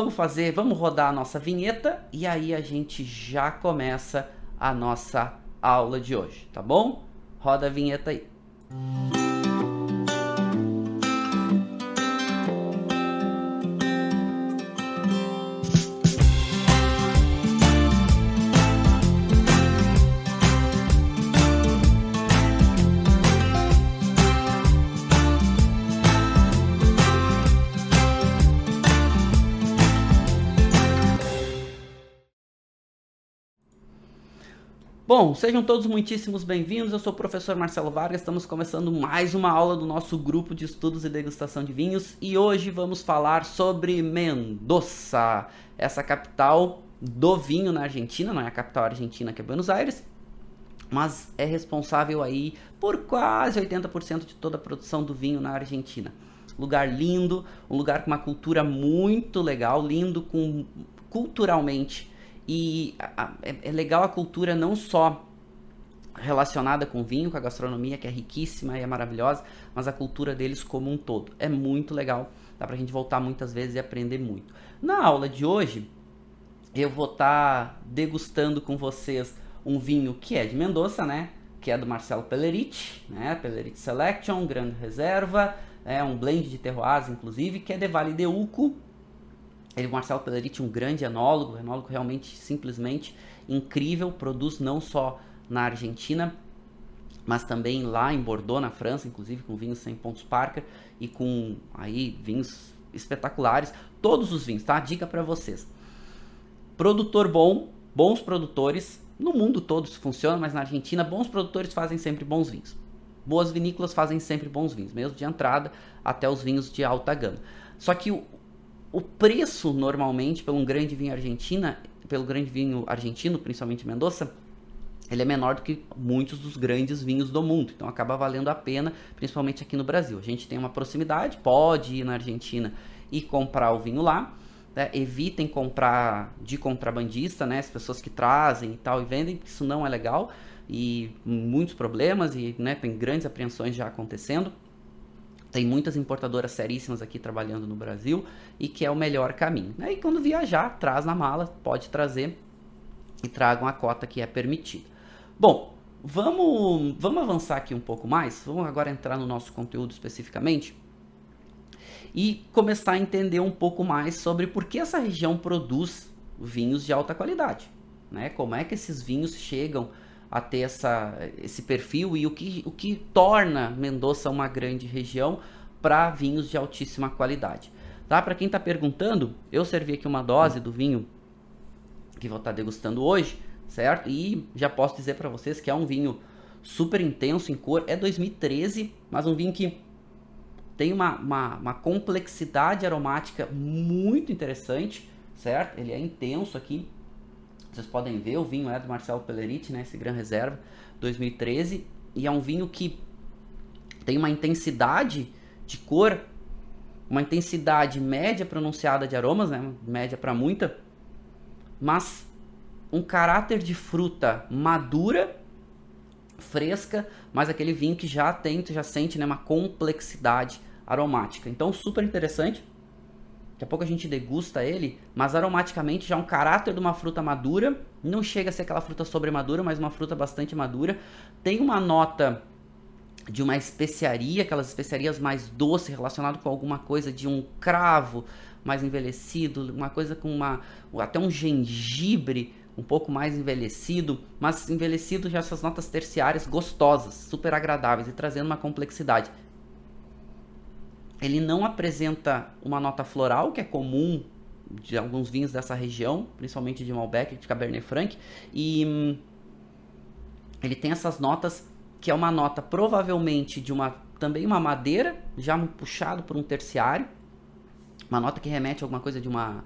Vamos fazer, vamos rodar a nossa vinheta e aí a gente já começa a nossa aula de hoje, tá bom? Roda a vinheta aí. Bom, sejam todos muitíssimos bem-vindos. Eu sou o professor Marcelo Vargas. Estamos começando mais uma aula do nosso grupo de estudos e degustação de vinhos e hoje vamos falar sobre Mendoza, essa capital do vinho na Argentina, não é a capital argentina que é Buenos Aires, mas é responsável aí por quase 80% de toda a produção do vinho na Argentina. Lugar lindo, um lugar com uma cultura muito legal, lindo com culturalmente e a, é, é legal a cultura não só relacionada com vinho, com a gastronomia, que é riquíssima e é maravilhosa, mas a cultura deles como um todo. É muito legal, dá pra gente voltar muitas vezes e aprender muito. Na aula de hoje, eu vou estar tá degustando com vocês um vinho que é de Mendoza, né? Que é do Marcelo Pelleriti, né? Pelleriti Selection, Grande Reserva, é um blend de terroirs, inclusive, que é de Vale de Uco, ele, o Marcelo Pelleriti, um grande enólogo, enólogo realmente simplesmente incrível, produz não só na Argentina, mas também lá em Bordeaux, na França, inclusive com vinhos 100 pontos Parker e com aí vinhos espetaculares, todos os vinhos, tá? Dica para vocês. Produtor bom, bons produtores, no mundo todo isso funciona, mas na Argentina bons produtores fazem sempre bons vinhos. Boas vinícolas fazem sempre bons vinhos, mesmo de entrada até os vinhos de alta gama. Só que o, o preço normalmente pelo grande vinho argentina, pelo grande vinho argentino, principalmente Mendoza, ele é menor do que muitos dos grandes vinhos do mundo. Então acaba valendo a pena, principalmente aqui no Brasil. A gente tem uma proximidade, pode ir na Argentina e comprar o vinho lá. Né? Evitem comprar de contrabandista, né? As pessoas que trazem e tal e vendem, isso não é legal e muitos problemas e né, tem grandes apreensões já acontecendo. Tem muitas importadoras seríssimas aqui trabalhando no Brasil e que é o melhor caminho. E quando viajar, traz na mala, pode trazer e tragam a cota que é permitida. Bom, vamos, vamos avançar aqui um pouco mais. Vamos agora entrar no nosso conteúdo especificamente e começar a entender um pouco mais sobre por que essa região produz vinhos de alta qualidade. Né? Como é que esses vinhos chegam a ter essa, esse perfil e o que, o que torna Mendoza uma grande região para vinhos de altíssima qualidade. Tá? Para quem está perguntando, eu servi aqui uma dose do vinho que vou estar tá degustando hoje, certo? E já posso dizer para vocês que é um vinho super intenso em cor, é 2013, mas um vinho que tem uma, uma, uma complexidade aromática muito interessante, certo? Ele é intenso aqui, vocês podem ver, o vinho é do Marcelo Pelleriti, né? Esse Gran Reserva 2013. E é um vinho que tem uma intensidade de cor, uma intensidade média pronunciada de aromas, né? Média para muita, mas um caráter de fruta madura, fresca, mas aquele vinho que já tem, já sente, né, uma complexidade aromática. Então, super interessante. Daqui a pouco a gente degusta ele, mas aromaticamente já um caráter de uma fruta madura. Não chega a ser aquela fruta sobremadura, mas uma fruta bastante madura. Tem uma nota de uma especiaria, aquelas especiarias mais doces, relacionado com alguma coisa de um cravo mais envelhecido, uma coisa com uma até um gengibre um pouco mais envelhecido, mas envelhecido já essas notas terciárias gostosas, super agradáveis e trazendo uma complexidade ele não apresenta uma nota floral, que é comum de alguns vinhos dessa região, principalmente de Malbec, de Cabernet Franc, e hum, ele tem essas notas que é uma nota provavelmente de uma também uma madeira, já puxado por um terciário, uma nota que remete a alguma coisa de uma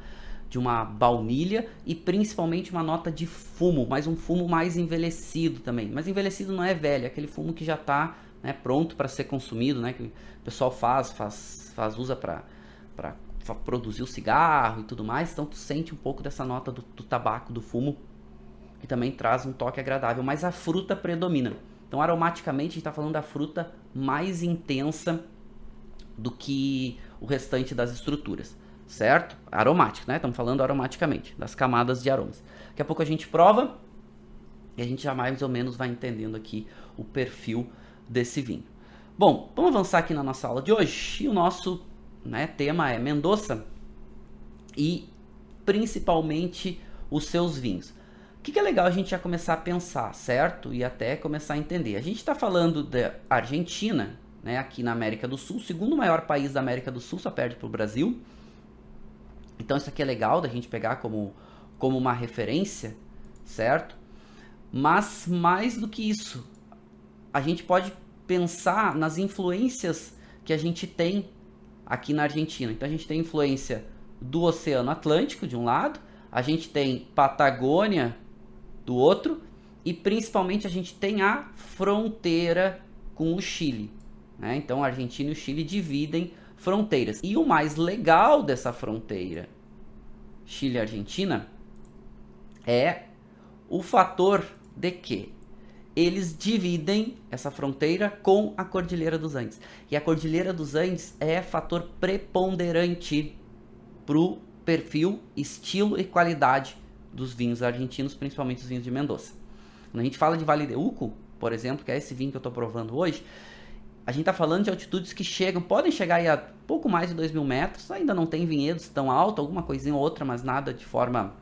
de uma baunilha e principalmente uma nota de fumo, mas um fumo mais envelhecido também. Mas envelhecido não é velho, é aquele fumo que já está né, pronto para ser consumido, né, que o pessoal faz, faz, faz usa para produzir o cigarro e tudo mais. Então tu sente um pouco dessa nota do, do tabaco, do fumo, que também traz um toque agradável, mas a fruta predomina. Então aromaticamente a gente está falando da fruta mais intensa do que o restante das estruturas certo? Aromático, né? Estamos falando aromaticamente, das camadas de aromas. Daqui a pouco a gente prova e a gente já mais ou menos vai entendendo aqui o perfil desse vinho. Bom, vamos avançar aqui na nossa aula de hoje. E o nosso né, tema é Mendoza e principalmente os seus vinhos. O que, que é legal a gente já começar a pensar, certo? E até começar a entender. A gente está falando da Argentina, né, aqui na América do Sul, segundo maior país da América do Sul, só perde para o Brasil. Então isso aqui é legal da gente pegar como, como uma referência, certo? Mas mais do que isso, a gente pode pensar nas influências que a gente tem aqui na Argentina. Então a gente tem influência do Oceano Atlântico de um lado, a gente tem Patagônia do outro e principalmente a gente tem a fronteira com o Chile. Né? Então a Argentina e o Chile dividem fronteiras. E o mais legal dessa fronteira Chile-Argentina é o fator de que eles dividem essa fronteira com a Cordilheira dos Andes. E a Cordilheira dos Andes é fator preponderante para o perfil, estilo e qualidade dos vinhos argentinos, principalmente os vinhos de Mendoza. Quando a gente fala de Vale de Uco, por exemplo, que é esse vinho que eu estou provando hoje, a gente está falando de altitudes que chegam, podem chegar a pouco mais de 2 mil metros, ainda não tem vinhedos tão alto, alguma coisinha ou outra, mas nada de forma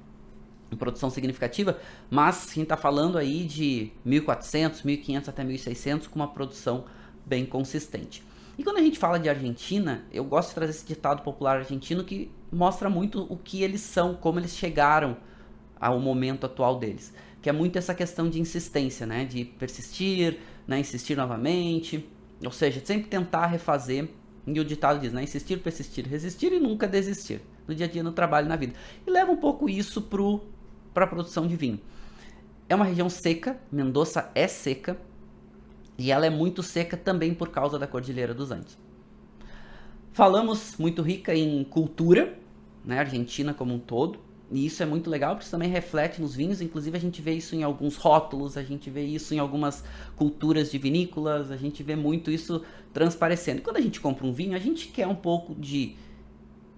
em produção significativa, mas a gente está falando aí de 1.400, 1.500 até 1.600 com uma produção bem consistente. E quando a gente fala de Argentina, eu gosto de trazer esse ditado popular argentino que mostra muito o que eles são, como eles chegaram ao momento atual deles, que é muito essa questão de insistência, né, de persistir, né, insistir novamente, ou seja, sempre tentar refazer, e o ditado diz, né? Insistir, persistir, resistir e nunca desistir. No dia a dia, no trabalho, na vida. E leva um pouco isso para a produção de vinho. É uma região seca, Mendoza é seca, e ela é muito seca também por causa da Cordilheira dos Andes. Falamos muito rica em cultura, né? Argentina como um todo. E isso é muito legal, porque isso também reflete nos vinhos. Inclusive, a gente vê isso em alguns rótulos, a gente vê isso em algumas culturas de vinícolas, a gente vê muito isso transparecendo. Quando a gente compra um vinho, a gente quer um pouco de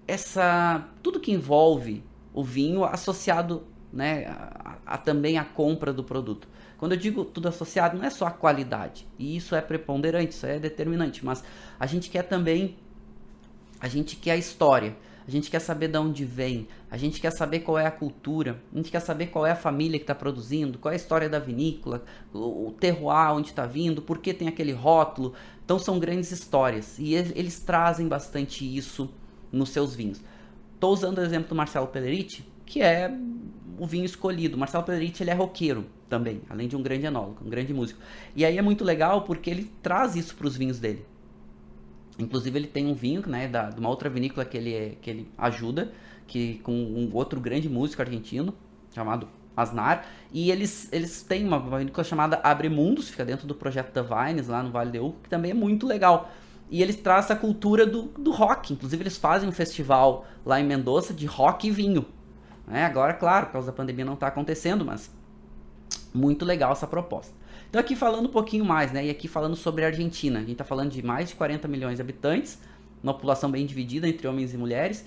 essa. tudo que envolve o vinho associado né, a, a, também a compra do produto. Quando eu digo tudo associado, não é só a qualidade, e isso é preponderante, isso é determinante, mas a gente quer também, a gente quer a história a gente quer saber de onde vem, a gente quer saber qual é a cultura, a gente quer saber qual é a família que está produzindo, qual é a história da vinícola, o, terroir, onde está vindo, por que tem aquele rótulo. Então são grandes histórias e eles trazem bastante isso nos seus vinhos. Estou usando o exemplo do Marcelo Pelleriti, que é o vinho escolhido. Marcelo Pelleriti ele é roqueiro também, além de um grande enólogo, um grande músico. E aí é muito legal porque ele traz isso para os vinhos dele. Inclusive ele tem um vinho, né, da, de uma outra vinícola que ele, é, que ele ajuda, que com um outro grande músico argentino chamado Asnar, e eles, eles têm uma vinícola chamada Abre Mundos, fica dentro do projeto da Vines, lá no Vale do Uco, que também é muito legal. E eles trazem a cultura do, do rock, inclusive eles fazem um festival lá em Mendoza de rock e vinho. Né? Agora, claro, por causa da pandemia não está acontecendo, mas muito legal essa proposta. Então aqui falando um pouquinho mais, né? E aqui falando sobre a Argentina. A gente está falando de mais de 40 milhões de habitantes, uma população bem dividida entre homens e mulheres.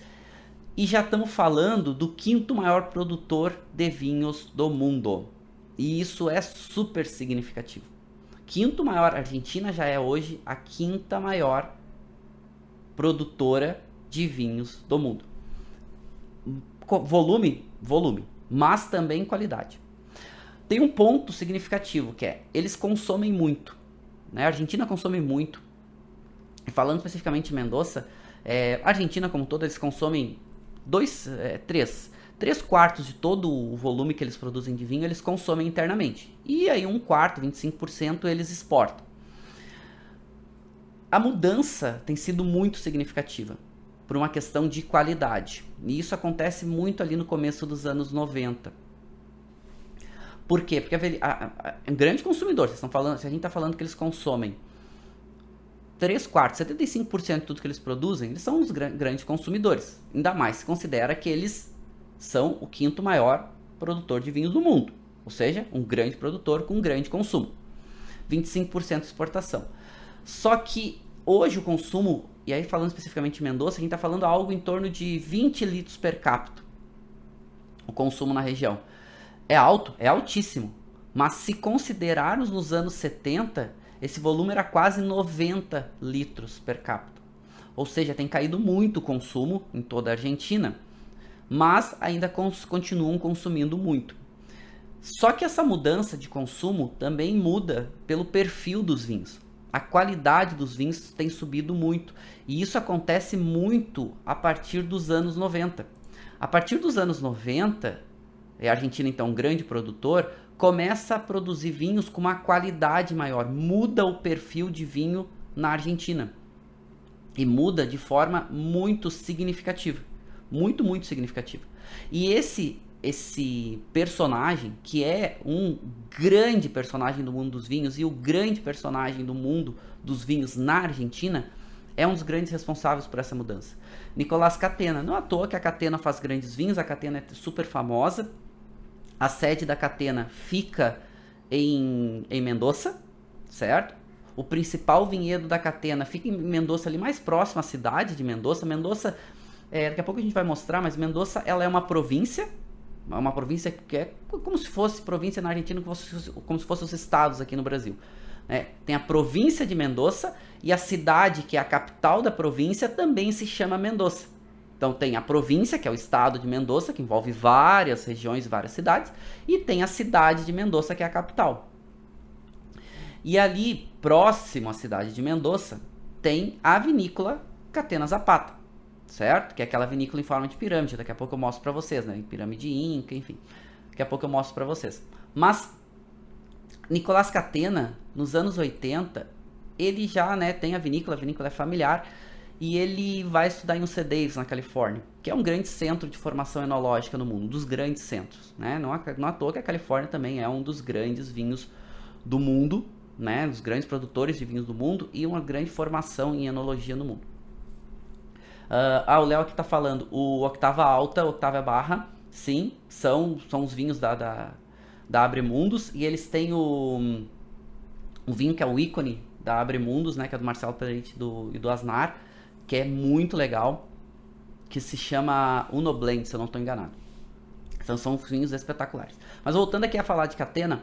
E já estamos falando do quinto maior produtor de vinhos do mundo. E isso é super significativo. Quinto maior, a Argentina já é hoje a quinta maior produtora de vinhos do mundo. Volume, volume, mas também qualidade. Tem um ponto significativo que é eles consomem muito. Né? A Argentina consome muito. Falando especificamente de Mendoza, é, a Argentina como toda eles consomem dois, é, três, 3 quartos de todo o volume que eles produzem de vinho eles consomem internamente. E aí um quarto, 25%, eles exportam. A mudança tem sido muito significativa por uma questão de qualidade. E isso acontece muito ali no começo dos anos 90. Por quê? Porque a, a, a, um grande consumidor, vocês estão falando, se a gente está falando que eles consomem 3 quartos, 75% de tudo que eles produzem, eles são os gr grandes consumidores. Ainda mais se considera que eles são o quinto maior produtor de vinhos do mundo. Ou seja, um grande produtor com um grande consumo. 25% de exportação. Só que hoje o consumo, e aí falando especificamente de Mendoza, a gente está falando algo em torno de 20 litros per capita. O consumo na região. É alto, é altíssimo. Mas se considerarmos nos anos 70, esse volume era quase 90 litros per capita. Ou seja, tem caído muito o consumo em toda a Argentina, mas ainda continuam consumindo muito. Só que essa mudança de consumo também muda pelo perfil dos vinhos. A qualidade dos vinhos tem subido muito, e isso acontece muito a partir dos anos 90. A partir dos anos 90, a Argentina então um grande produtor, começa a produzir vinhos com uma qualidade maior, muda o perfil de vinho na Argentina. E muda de forma muito significativa. Muito, muito significativa. E esse esse personagem, que é um grande personagem do mundo dos vinhos e o grande personagem do mundo dos vinhos na Argentina, é um dos grandes responsáveis por essa mudança. Nicolás Catena. Não à toa que a Catena faz grandes vinhos, a Catena é super famosa, a sede da Catena fica em, em Mendoza, certo? O principal vinhedo da Catena fica em Mendoza, ali mais próximo à cidade de Mendoza. Mendoza, é, daqui a pouco a gente vai mostrar, mas Mendoza ela é uma província, uma província que é como se fosse província na Argentina, como se fosse, como se fossem os estados aqui no Brasil. É, tem a província de Mendoza e a cidade, que é a capital da província, também se chama Mendoza. Então tem a província, que é o estado de Mendoza, que envolve várias regiões várias cidades, e tem a cidade de Mendoza, que é a capital. E ali, próximo à cidade de Mendoza, tem a vinícola Catena Zapata, certo? Que é aquela vinícola em forma de pirâmide. Daqui a pouco eu mostro para vocês, né? Pirâmide Inca, enfim. Daqui a pouco eu mostro para vocês. Mas Nicolás Catena, nos anos 80, ele já né, tem a vinícola, a vinícola é familiar, e ele vai estudar em UC Davis, na Califórnia, que é um grande centro de formação enológica no mundo, um dos grandes centros. Né? Não, não à toa que a Califórnia também é um dos grandes vinhos do mundo, né? dos grandes produtores de vinhos do mundo e uma grande formação em enologia no mundo. Uh, ah, o Léo aqui está falando, o Octava Alta, Octava Barra, sim, são, são os vinhos da, da, da Abremundos e eles têm o, o vinho que é o ícone da Abremundos, né, que é do Marcelo Peretti do, e do Asnar, que é muito legal, que se chama Uno Blend, se eu não estou enganado. Então são vinhos espetaculares. Mas voltando aqui a falar de Catena,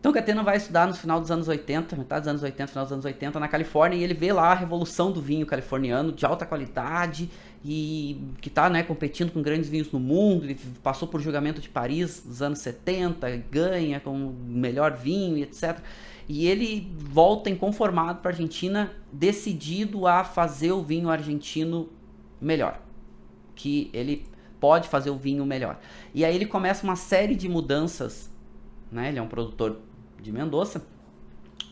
então Catena vai estudar no final dos anos 80, metade dos anos 80, final dos anos 80 na Califórnia e ele vê lá a revolução do vinho californiano de alta qualidade e que está né, competindo com grandes vinhos no mundo. Ele passou por julgamento de Paris nos anos 70, ganha com o melhor vinho etc. E ele volta inconformado para a Argentina, decidido a fazer o vinho argentino melhor. Que ele pode fazer o vinho melhor. E aí ele começa uma série de mudanças, né? Ele é um produtor de Mendoza.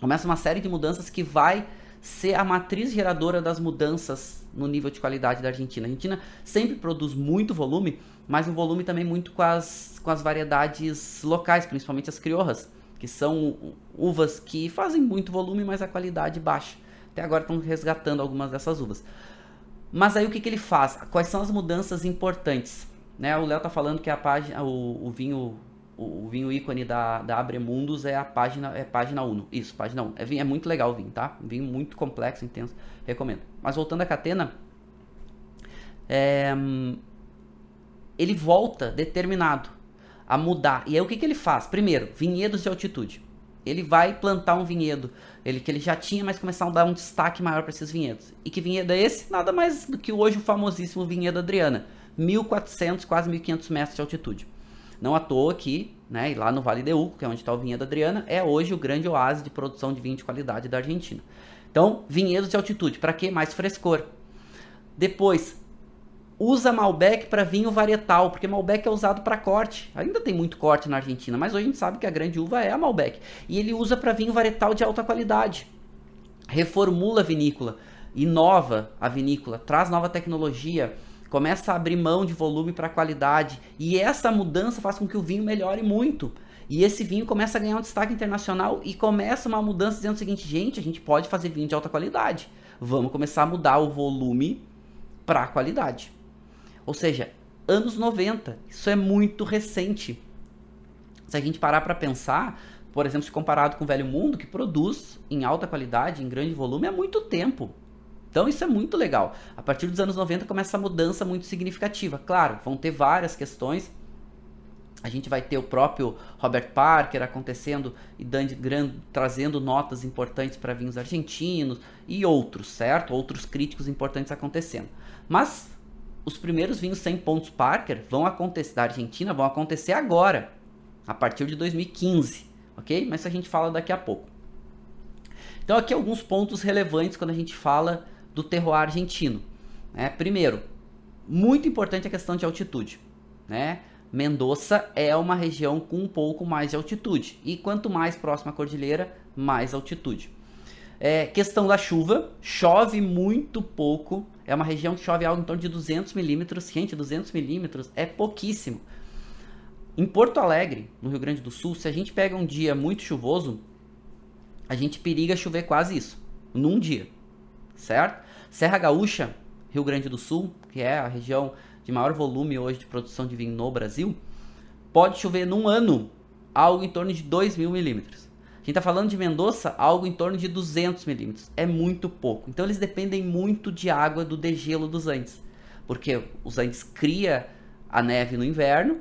Começa uma série de mudanças que vai ser a matriz geradora das mudanças no nível de qualidade da Argentina. A Argentina sempre produz muito volume, mas um volume também muito com as, com as variedades locais, principalmente as criorras que são uvas que fazem muito volume, mas a qualidade baixa. Até agora estão resgatando algumas dessas uvas. Mas aí o que, que ele faz? Quais são as mudanças importantes? Né? O Léo tá falando que a página, o, o vinho o, vinho ícone da, da Abremundos é a página é página 1. Isso, página 1. É, é muito legal o vinho, tá? Vinho muito complexo, intenso. Recomendo. Mas voltando à Catena, é, ele volta determinado a mudar. E aí o que, que ele faz? Primeiro, vinhedos de altitude. Ele vai plantar um vinhedo, ele que ele já tinha, mas começar a dar um destaque maior para esses vinhedos. E que vinhedo é esse? Nada mais do que hoje o famosíssimo vinhedo Adriana, 1400, quase 1500 metros de altitude. Não à toa que, né, lá no Vale de Uco, que é onde está o vinhedo Adriana, é hoje o grande oásis de produção de vinho de qualidade da Argentina. Então, vinhedos de altitude, para que mais frescor? Depois, usa Malbec para vinho varietal, porque Malbec é usado para corte. Ainda tem muito corte na Argentina, mas hoje a gente sabe que a grande uva é a Malbec. E ele usa para vinho varietal de alta qualidade. Reformula a vinícola, inova a vinícola, traz nova tecnologia, começa a abrir mão de volume para qualidade. E essa mudança faz com que o vinho melhore muito. E esse vinho começa a ganhar um destaque internacional e começa uma mudança dizendo o seguinte, gente, a gente pode fazer vinho de alta qualidade. Vamos começar a mudar o volume para a qualidade. Ou seja, anos 90, isso é muito recente. Se a gente parar para pensar, por exemplo, se comparado com o Velho Mundo, que produz em alta qualidade, em grande volume, há muito tempo. Então isso é muito legal. A partir dos anos 90 começa a mudança muito significativa. Claro, vão ter várias questões a gente vai ter o próprio Robert Parker acontecendo e dando, trazendo notas importantes para vinhos argentinos e outros, certo? Outros críticos importantes acontecendo. Mas os primeiros vinhos 100 pontos Parker vão acontecer da Argentina vão acontecer agora, a partir de 2015, ok? Mas a gente fala daqui a pouco. Então aqui alguns pontos relevantes quando a gente fala do terroir argentino. Né? Primeiro, muito importante a questão de altitude, né? Mendoza é uma região com um pouco mais de altitude. E quanto mais próxima à cordilheira, mais altitude. É, questão da chuva, chove muito pouco. É uma região que chove algo em torno de 200 milímetros. Gente, 200 milímetros é pouquíssimo. Em Porto Alegre, no Rio Grande do Sul, se a gente pega um dia muito chuvoso, a gente periga chover quase isso, num dia, certo? Serra Gaúcha, Rio Grande do Sul, que é a região de maior volume hoje de produção de vinho no Brasil, pode chover num ano algo em torno de 2 mil milímetros. A gente está falando de Mendoza, algo em torno de 200 milímetros. É muito pouco. Então eles dependem muito de água do degelo dos Andes. Porque os Andes cria a neve no inverno.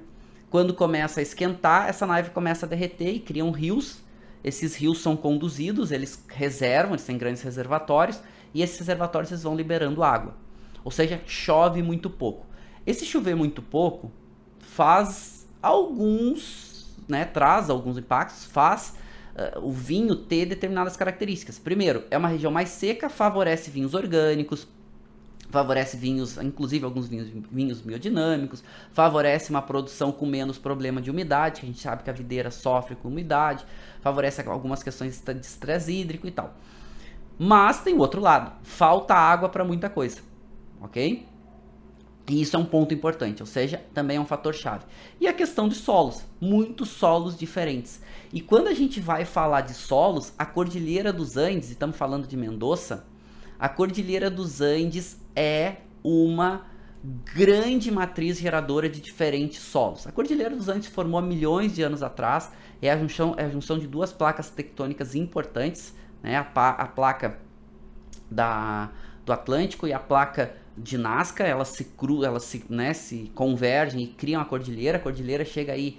Quando começa a esquentar, essa neve começa a derreter e criam rios. Esses rios são conduzidos, eles reservam, eles têm grandes reservatórios. E esses reservatórios eles vão liberando água. Ou seja, chove muito pouco. Esse chover muito pouco faz alguns, né, traz alguns impactos, faz uh, o vinho ter determinadas características. Primeiro, é uma região mais seca, favorece vinhos orgânicos, favorece vinhos, inclusive alguns vinhos, vinhos biodinâmicos, favorece uma produção com menos problema de umidade, que a gente sabe que a videira sofre com umidade, favorece algumas questões de estresse hídrico e tal. Mas tem o outro lado, falta água para muita coisa, ok? E isso é um ponto importante, ou seja, também é um fator chave. E a questão de solos, muitos solos diferentes. E quando a gente vai falar de solos, a Cordilheira dos Andes, e estamos falando de Mendoza, a Cordilheira dos Andes é uma grande matriz geradora de diferentes solos. A Cordilheira dos Andes formou há milhões de anos atrás, é a junção, é a junção de duas placas tectônicas importantes, né? a, a placa da, do Atlântico e a placa de Nazca, elas se cru, elas se, né, se convergem e criam a cordilheira. A cordilheira chega aí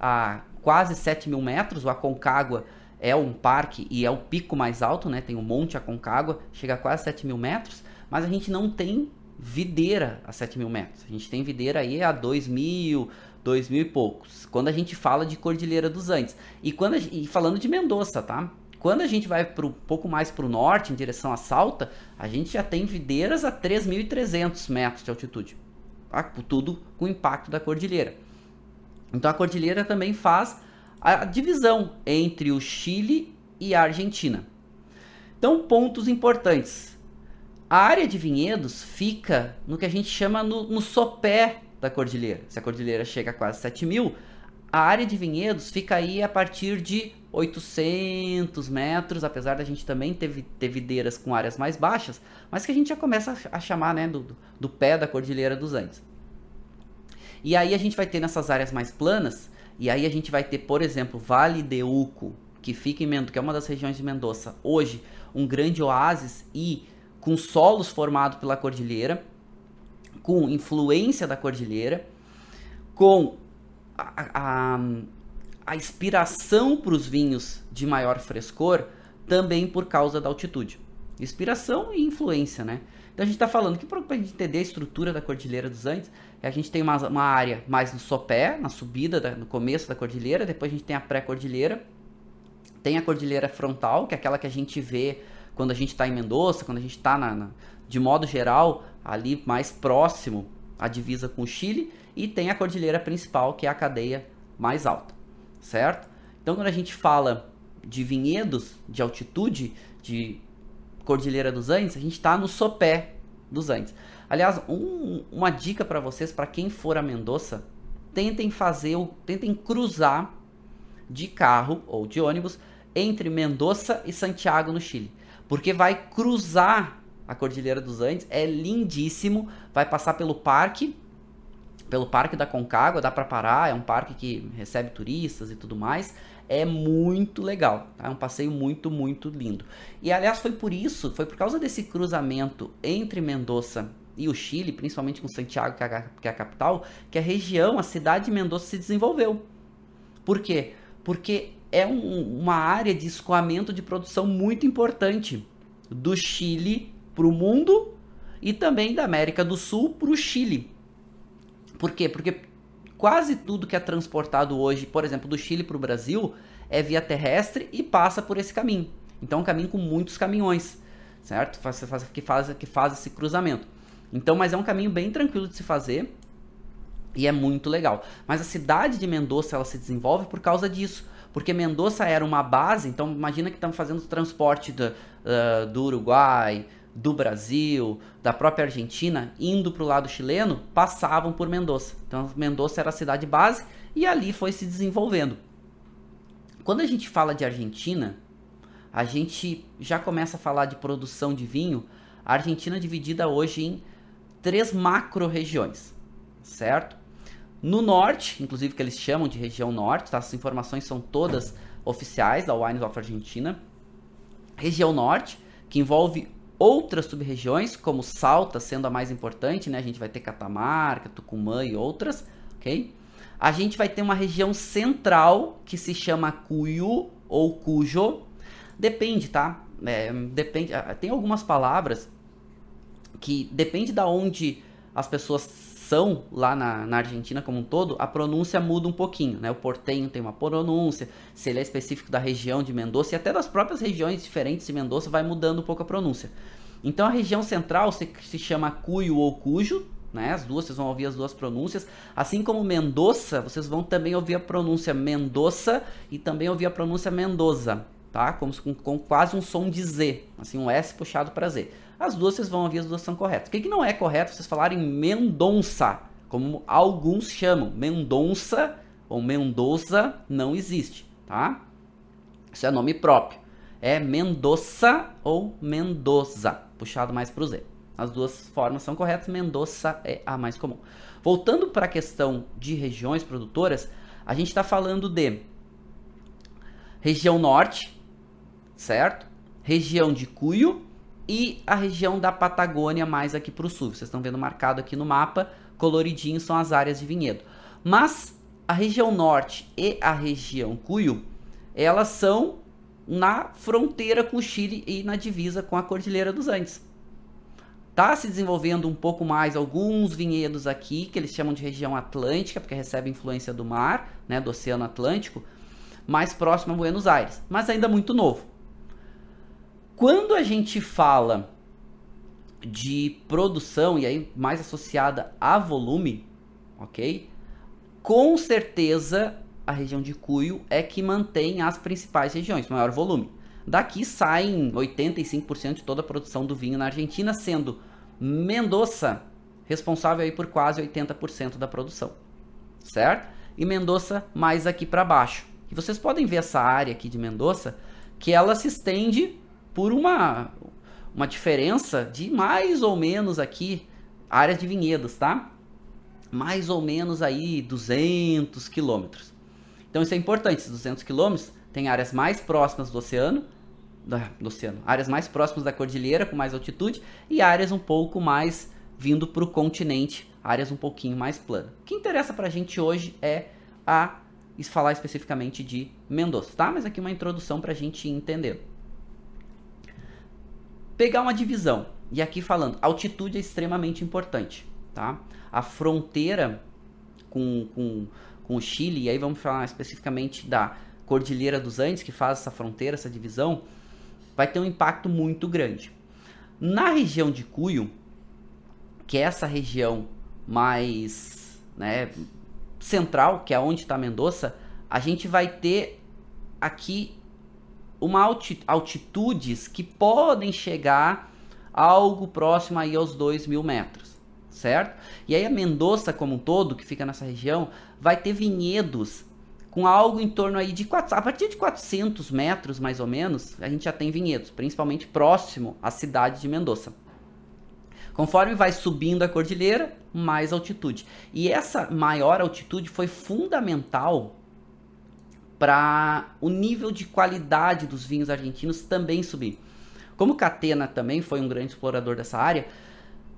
a quase 7 mil metros. O Aconcagua é um parque e é o pico mais alto, né? Tem o Monte Aconcagua, chega a quase 7 mil metros. Mas a gente não tem videira a 7 mil metros. A gente tem videira aí a 2 mil, 2 mil e poucos. Quando a gente fala de Cordilheira dos Andes. E, quando e falando de Mendoza, tá? Quando a gente vai um pouco mais para o norte, em direção a Salta, a gente já tem videiras a 3.300 metros de altitude. Tá? Tudo com o impacto da cordilheira. Então a cordilheira também faz a divisão entre o Chile e a Argentina. Então, pontos importantes. A área de vinhedos fica no que a gente chama no, no sopé da cordilheira. Se a cordilheira chega a quase 7 mil, a área de vinhedos fica aí a partir de 800 metros, apesar da gente também ter, ter videiras com áreas mais baixas, mas que a gente já começa a, chamar né, do, do pé da Cordilheira dos Andes. E aí a gente vai ter nessas áreas mais planas, e aí a gente vai ter, por exemplo, Vale de Uco, que fica em Mendoza, que é uma das regiões de Mendoza, hoje um grande oásis e com solos formados pela cordilheira, com influência da cordilheira, com a, a, a inspiração para os vinhos de maior frescor também por causa da altitude. Inspiração e influência, né? Então a gente está falando que para a gente entender a estrutura da Cordilheira dos Andes, a gente tem uma, uma área mais no sopé, na subida, da, no começo da cordilheira, depois a gente tem a pré-cordilheira, tem a cordilheira frontal, que é aquela que a gente vê quando a gente está em Mendoza, quando a gente está, de modo geral, ali mais próximo a divisa com o Chile, e tem a cordilheira principal, que é a cadeia mais alta, certo? Então, quando a gente fala de vinhedos de altitude, de Cordilheira dos Andes, a gente está no sopé dos Andes. Aliás, um, uma dica para vocês, para quem for a Mendoza, tentem fazer, tentem cruzar de carro ou de ônibus entre Mendoza e Santiago no Chile, porque vai cruzar a Cordilheira dos Andes, é lindíssimo, vai passar pelo parque, pelo Parque da Concagua, dá para parar, é um parque que recebe turistas e tudo mais. É muito legal, tá? é um passeio muito, muito lindo. E aliás, foi por isso, foi por causa desse cruzamento entre Mendoza e o Chile, principalmente com Santiago, que é a, que é a capital, que a região, a cidade de Mendoza se desenvolveu. Por quê? Porque é um, uma área de escoamento de produção muito importante do Chile para o mundo e também da América do Sul para o Chile. Por quê? Porque quase tudo que é transportado hoje, por exemplo, do Chile para o Brasil, é via terrestre e passa por esse caminho. Então é um caminho com muitos caminhões, certo? Que faz, que faz esse cruzamento. Então, mas é um caminho bem tranquilo de se fazer e é muito legal. Mas a cidade de Mendoza ela se desenvolve por causa disso. Porque Mendoza era uma base, então imagina que estamos fazendo transporte do, uh, do Uruguai, do Brasil, da própria Argentina, indo para o lado chileno, passavam por Mendoza. Então, Mendoza era a cidade base e ali foi se desenvolvendo. Quando a gente fala de Argentina, a gente já começa a falar de produção de vinho. A Argentina é dividida hoje em três macro-regiões, certo? No norte, inclusive que eles chamam de região norte, tá? essas informações são todas oficiais da Wines of Argentina. Região norte, que envolve outras sub-regiões, como Salta sendo a mais importante, né? A gente vai ter Catamarca, Tucumã e outras, ok? A gente vai ter uma região central que se chama Cuyo ou Cujo. Depende, tá? É, depende. Tem algumas palavras que depende da onde as pessoas são lá na, na, Argentina como um todo, a pronúncia muda um pouquinho, né? O portenho tem uma pronúncia, se ele é específico da região de Mendoza e até das próprias regiões diferentes de Mendoza vai mudando um pouco a pronúncia. Então a região central se, se chama Cuyo ou Cujo, né? As duas, vocês vão ouvir as duas pronúncias. Assim como Mendoza, vocês vão também ouvir a pronúncia Mendoza e também ouvir a pronúncia Mendoza, tá? Como com, com quase um som de Z, assim um S puxado para Z. As duas vocês vão ouvir, as duas são corretas. O que, que não é correto vocês falarem Mendonça, como alguns chamam. Mendonça ou Mendoza não existe, tá? Isso é nome próprio. É Mendoza ou Mendoza, puxado mais para o Z. As duas formas são corretas, Mendoza é a mais comum. Voltando para a questão de regiões produtoras, a gente está falando de região norte, certo? Região de Cuyo e a região da Patagônia mais aqui para o sul. Vocês estão vendo marcado aqui no mapa, coloridinho são as áreas de vinhedo. Mas a região norte e a região Cuyo, elas são na fronteira com o Chile e na divisa com a Cordilheira dos Andes. Está se desenvolvendo um pouco mais alguns vinhedos aqui, que eles chamam de região atlântica, porque recebe influência do mar, né, do Oceano Atlântico, mais próximo a Buenos Aires, mas ainda muito novo. Quando a gente fala de produção, e aí mais associada a volume, ok? Com certeza a região de Cuyo é que mantém as principais regiões, maior volume. Daqui saem 85% de toda a produção do vinho na Argentina, sendo Mendoza responsável aí por quase 80% da produção, certo? E Mendoza mais aqui para baixo. E vocês podem ver essa área aqui de Mendoza, que ela se estende por uma, uma diferença de mais ou menos aqui, área de vinhedos, tá? Mais ou menos aí 200 quilômetros. Então isso é importante, esses 200 quilômetros tem áreas mais próximas do oceano, do oceano, áreas mais próximas da cordilheira com mais altitude e áreas um pouco mais vindo para o continente, áreas um pouquinho mais planas. O que interessa para a gente hoje é a falar especificamente de Mendoza, tá? Mas aqui uma introdução para a gente entender pegar uma divisão. E aqui falando, altitude é extremamente importante, tá? A fronteira com, com, com o Chile, e aí vamos falar especificamente da Cordilheira dos Andes, que faz essa fronteira, essa divisão, vai ter um impacto muito grande. Na região de Cuyo, que é essa região mais né, central, que é onde está Mendoza, a gente vai ter aqui uma alti altitudes que podem chegar algo próximo aí aos 2 mil metros, certo? E aí a Mendoza como um todo, que fica nessa região, vai ter vinhedos com algo em torno aí de 4, a partir de 400 metros mais ou menos, a gente já tem vinhedos, principalmente próximo à cidade de Mendoza. Conforme vai subindo a cordilheira, mais altitude. E essa maior altitude foi fundamental para o nível de qualidade dos vinhos argentinos também subir. Como Catena também foi um grande explorador dessa área,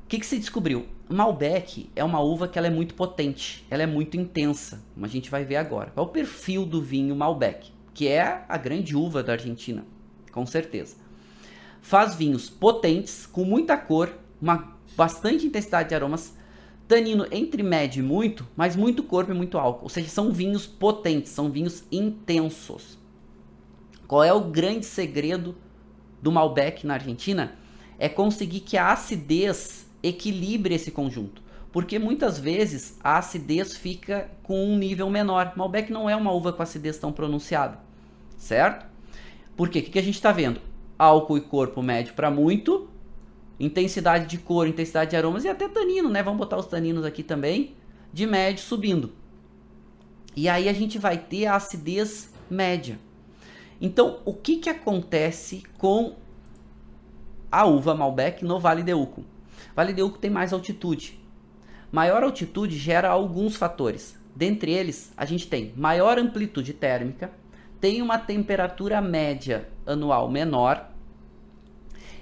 o que, que, se descobriu? Malbec é uma uva que ela é muito potente, ela é muito intensa, como a gente vai ver agora. Qual é o perfil do vinho Malbec? Que é a grande uva da Argentina, com certeza. Faz vinhos potentes, com muita cor, uma bastante intensidade de aromas, tanino entre médio e muito, mas muito corpo e muito álcool. Ou seja, são vinhos potentes, são vinhos intensos. Qual é o grande segredo do Malbec na Argentina? É conseguir que a acidez equilibre esse conjunto. Porque muitas vezes a acidez fica com um nível menor. Malbec não é uma uva com acidez tão pronunciada, certo? Por quê? O que a gente está vendo? Álcool e corpo médio para muito, intensidade de cor, intensidade de aromas e até tanino, né? Vamos botar os taninos aqui também, de médio subindo. E aí a gente vai ter a acidez média. Então, o que, que acontece com a uva Malbec no Vale de Uco? Vale de Uco tem mais altitude. Maior altitude gera alguns fatores. Dentre eles, a gente tem maior amplitude térmica, tem uma temperatura média anual menor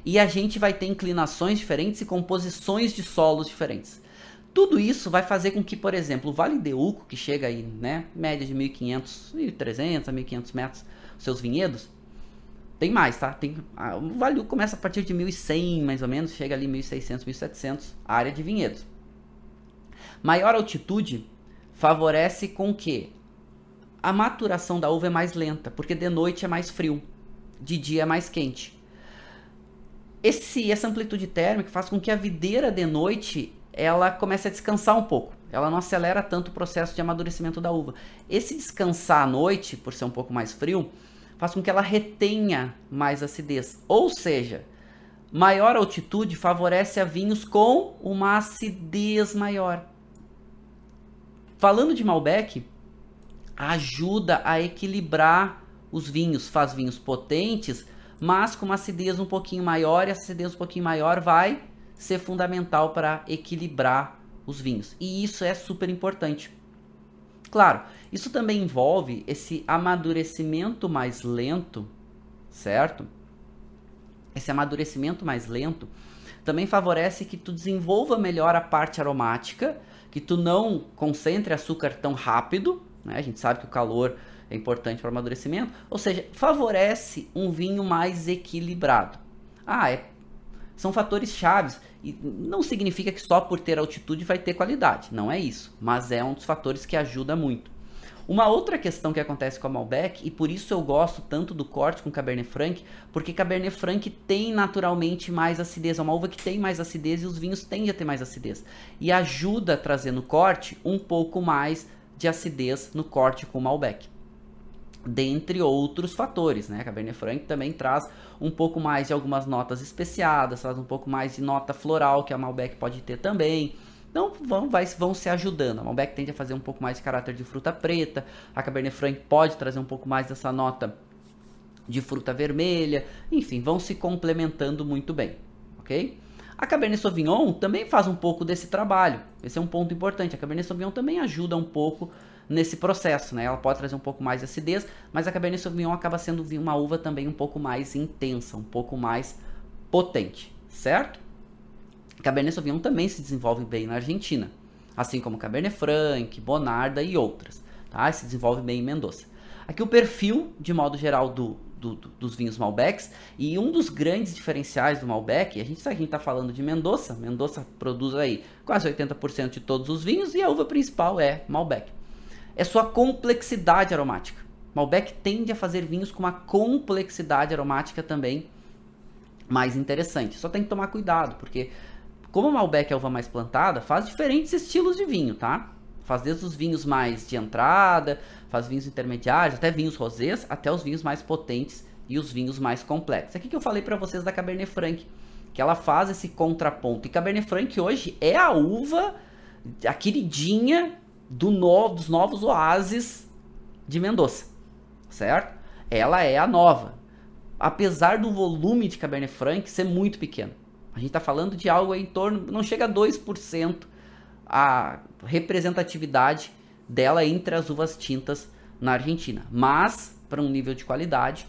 e a gente vai ter inclinações diferentes e composições de solos diferentes. Tudo isso vai fazer com que, por exemplo, o Vale de Uco, que chega aí, né, média de 1.500, 1.300 a 1.500 metros, seus vinhedos, tem mais, tá? Tem, a, o Vale começa a partir de 1.100, mais ou menos, chega ali 1.600, 1.700, a área de vinhedos. Maior altitude favorece com que a maturação da uva é mais lenta, porque de noite é mais frio, de dia é mais quente. Esse, essa amplitude térmica faz com que a videira de noite ela comece a descansar um pouco. Ela não acelera tanto o processo de amadurecimento da uva. Esse descansar à noite, por ser um pouco mais frio, faz com que ela retenha mais acidez. Ou seja, maior altitude favorece a vinhos com uma acidez maior. Falando de Malbec, ajuda a equilibrar os vinhos, faz vinhos potentes, mas com uma acidez um pouquinho maior, e a acidez um pouquinho maior vai ser fundamental para equilibrar os vinhos. E isso é super importante. Claro, isso também envolve esse amadurecimento mais lento, certo? Esse amadurecimento mais lento também favorece que tu desenvolva melhor a parte aromática, que tu não concentre açúcar tão rápido, né? A gente sabe que o calor é importante para o amadurecimento, ou seja, favorece um vinho mais equilibrado. Ah, é, são fatores chaves e não significa que só por ter altitude vai ter qualidade, não é isso, mas é um dos fatores que ajuda muito. Uma outra questão que acontece com a Malbec, e por isso eu gosto tanto do corte com Cabernet Franc, porque Cabernet Franc tem naturalmente mais acidez, é uma uva que tem mais acidez e os vinhos tendem a ter mais acidez. E ajuda no corte um pouco mais de acidez no corte com Malbec dentre outros fatores, né? A Cabernet Franc também traz um pouco mais de algumas notas especiadas, traz um pouco mais de nota floral que a Malbec pode ter também. Então vão, vai, vão se ajudando. A Malbec tende a fazer um pouco mais de caráter de fruta preta, a Cabernet Franc pode trazer um pouco mais dessa nota de fruta vermelha, enfim, vão se complementando muito bem, ok? A Cabernet Sauvignon também faz um pouco desse trabalho. Esse é um ponto importante. A Cabernet Sauvignon também ajuda um pouco nesse processo, né? Ela pode trazer um pouco mais de acidez, mas a Cabernet Sauvignon acaba sendo uma uva também um pouco mais intensa, um pouco mais potente, certo? Cabernet Sauvignon também se desenvolve bem na Argentina, assim como Cabernet Franc, Bonarda e outras, tá? Se desenvolve bem em Mendoza. Aqui o perfil, de modo geral, do, do, do, dos vinhos Malbecs e um dos grandes diferenciais do Malbec, a gente sabe que está falando de Mendoza, Mendoza produz aí quase 80% de todos os vinhos e a uva principal é Malbec é sua complexidade aromática. Malbec tende a fazer vinhos com uma complexidade aromática também mais interessante. Só tem que tomar cuidado, porque como o Malbec é a uva mais plantada, faz diferentes estilos de vinho, tá? Faz desde os vinhos mais de entrada, faz vinhos intermediários, até vinhos rosés, até os vinhos mais potentes e os vinhos mais complexos. Aqui que eu falei para vocês da Cabernet Franc, que ela faz esse contraponto. E Cabernet Franc hoje é a uva, a queridinha do no, dos novos oásis de Mendoza, certo? Ela é a nova. Apesar do volume de Cabernet Franc ser muito pequeno. A gente está falando de algo em torno, não chega a 2% a representatividade dela entre as uvas tintas na Argentina. Mas, para um nível de qualidade,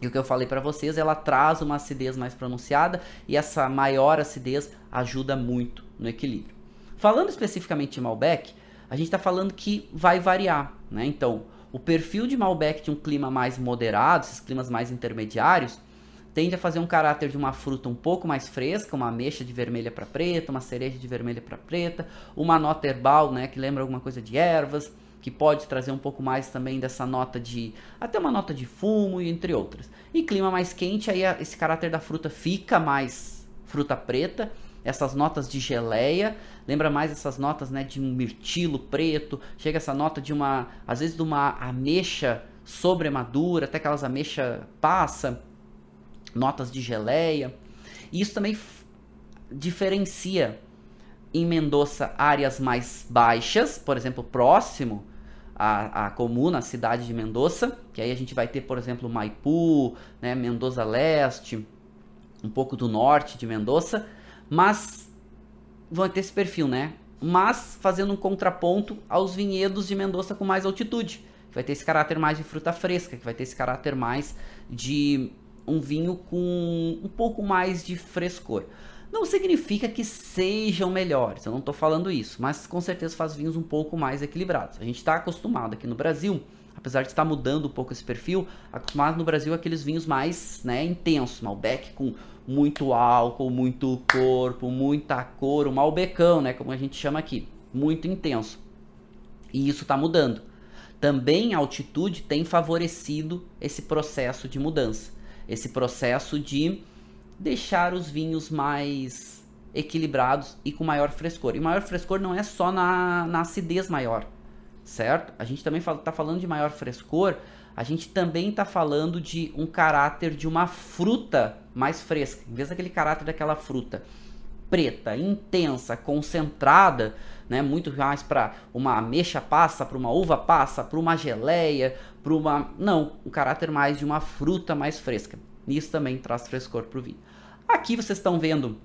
e o que eu falei para vocês, ela traz uma acidez mais pronunciada e essa maior acidez ajuda muito no equilíbrio. Falando especificamente de Malbec, a gente está falando que vai variar, né? Então, o perfil de Malbec de um clima mais moderado, esses climas mais intermediários, tende a fazer um caráter de uma fruta um pouco mais fresca, uma ameixa de vermelha para preta, uma cereja de vermelha para preta, uma nota herbal, né, que lembra alguma coisa de ervas, que pode trazer um pouco mais também dessa nota de até uma nota de fumo e entre outras. E clima mais quente, aí esse caráter da fruta fica mais fruta preta, essas notas de geleia, lembra mais essas notas, né, de um mirtilo preto, chega essa nota de uma, às vezes de uma ameixa sobremadura, até aquelas ameixa passa, notas de geleia. E isso também diferencia em Mendoza áreas mais baixas, por exemplo, próximo à, à comuna, à cidade de Mendoza, que aí a gente vai ter, por exemplo, Maipu, né, Mendoza Leste, um pouco do norte de Mendoza, mas vão ter esse perfil, né? Mas fazendo um contraponto aos vinhedos de Mendoza com mais altitude, que vai ter esse caráter mais de fruta fresca, que vai ter esse caráter mais de um vinho com um pouco mais de frescor. Não significa que sejam melhores, eu não estou falando isso, mas com certeza faz vinhos um pouco mais equilibrados. A gente está acostumado aqui no Brasil, apesar de estar mudando um pouco esse perfil, acostumado no Brasil aqueles vinhos mais né, intensos, Malbec com muito álcool, muito corpo, muita cor, o Malbecão, né, como a gente chama aqui, muito intenso. E isso está mudando. Também a altitude tem favorecido esse processo de mudança esse processo de deixar os vinhos mais equilibrados e com maior frescor. E maior frescor não é só na, na acidez maior, certo? A gente também está falando de maior frescor, a gente também está falando de um caráter de uma fruta mais fresca, em vez daquele caráter daquela fruta preta, intensa, concentrada, né, muito mais para uma ameixa passa, para uma uva passa, para uma geleia, para uma. Não, um caráter mais de uma fruta mais fresca. Isso também traz frescor para o vinho. Aqui vocês estão vendo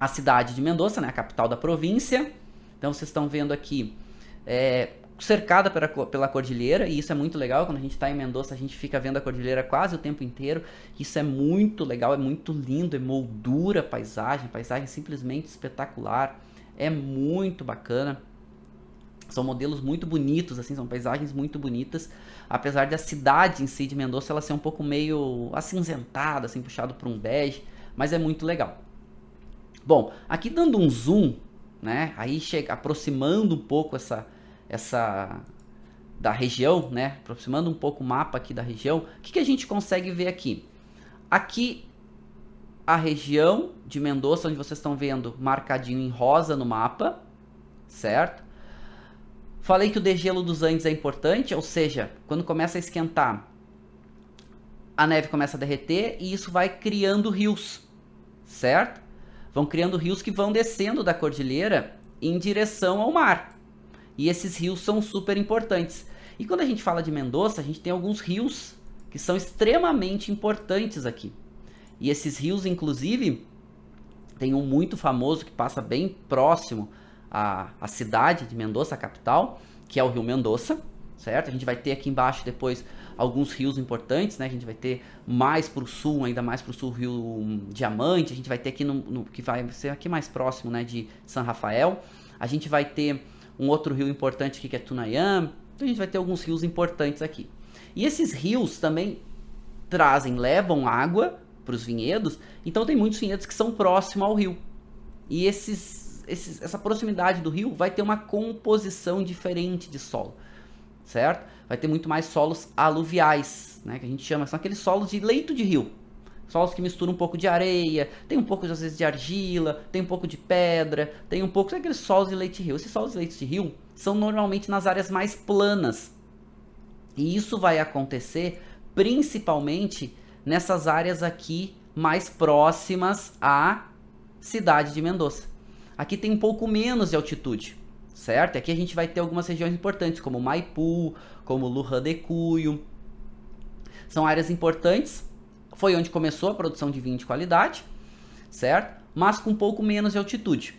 a cidade de Mendoza, né, a capital da província. Então vocês estão vendo aqui é, cercada pela, pela cordilheira, e isso é muito legal. Quando a gente está em Mendoza, a gente fica vendo a cordilheira quase o tempo inteiro. Isso é muito legal, é muito lindo, é moldura a paisagem, paisagem simplesmente espetacular, é muito bacana. São modelos muito bonitos, assim, são paisagens muito bonitas. Apesar da cidade em si de Mendoza ela ser um pouco meio acinzentada, assim, puxado por um bege, mas é muito legal. Bom, aqui dando um zoom, né? Aí chega aproximando um pouco essa essa da região, né? Aproximando um pouco o mapa aqui da região. O que, que a gente consegue ver aqui? Aqui a região de Mendoza, onde vocês estão vendo marcadinho em rosa no mapa, certo? Falei que o degelo dos Andes é importante, ou seja, quando começa a esquentar, a neve começa a derreter e isso vai criando rios, certo? Vão criando rios que vão descendo da cordilheira em direção ao mar. E esses rios são super importantes. E quando a gente fala de Mendoza, a gente tem alguns rios que são extremamente importantes aqui. E esses rios, inclusive, tem um muito famoso que passa bem próximo a, a cidade de Mendoza, a capital, que é o Rio Mendoza, certo? A gente vai ter aqui embaixo depois alguns rios importantes, né? A gente vai ter mais para o sul, ainda mais para o sul, o Rio Diamante. A gente vai ter aqui no, no, que vai ser aqui mais próximo, né? De São Rafael. A gente vai ter um outro rio importante aqui que é Tunayam. Então a gente vai ter alguns rios importantes aqui. E esses rios também trazem, levam água para os vinhedos. Então tem muitos vinhedos que são próximos ao rio. E esses esses, essa proximidade do rio vai ter uma composição diferente de solo, certo? Vai ter muito mais solos aluviais, né, que a gente chama, são aqueles solos de leito de rio, Solos que misturam um pouco de areia, tem um pouco às vezes de argila, tem um pouco de pedra, tem um pouco daqueles aqueles solos de leite rio. Esses solos de leite rio são normalmente nas áreas mais planas. E isso vai acontecer principalmente nessas áreas aqui mais próximas à cidade de Mendoza. Aqui tem um pouco menos de altitude, certo? Aqui a gente vai ter algumas regiões importantes, como Maipu, como Lujan de Cuyo. São áreas importantes. Foi onde começou a produção de vinho de qualidade, certo? Mas com um pouco menos de altitude.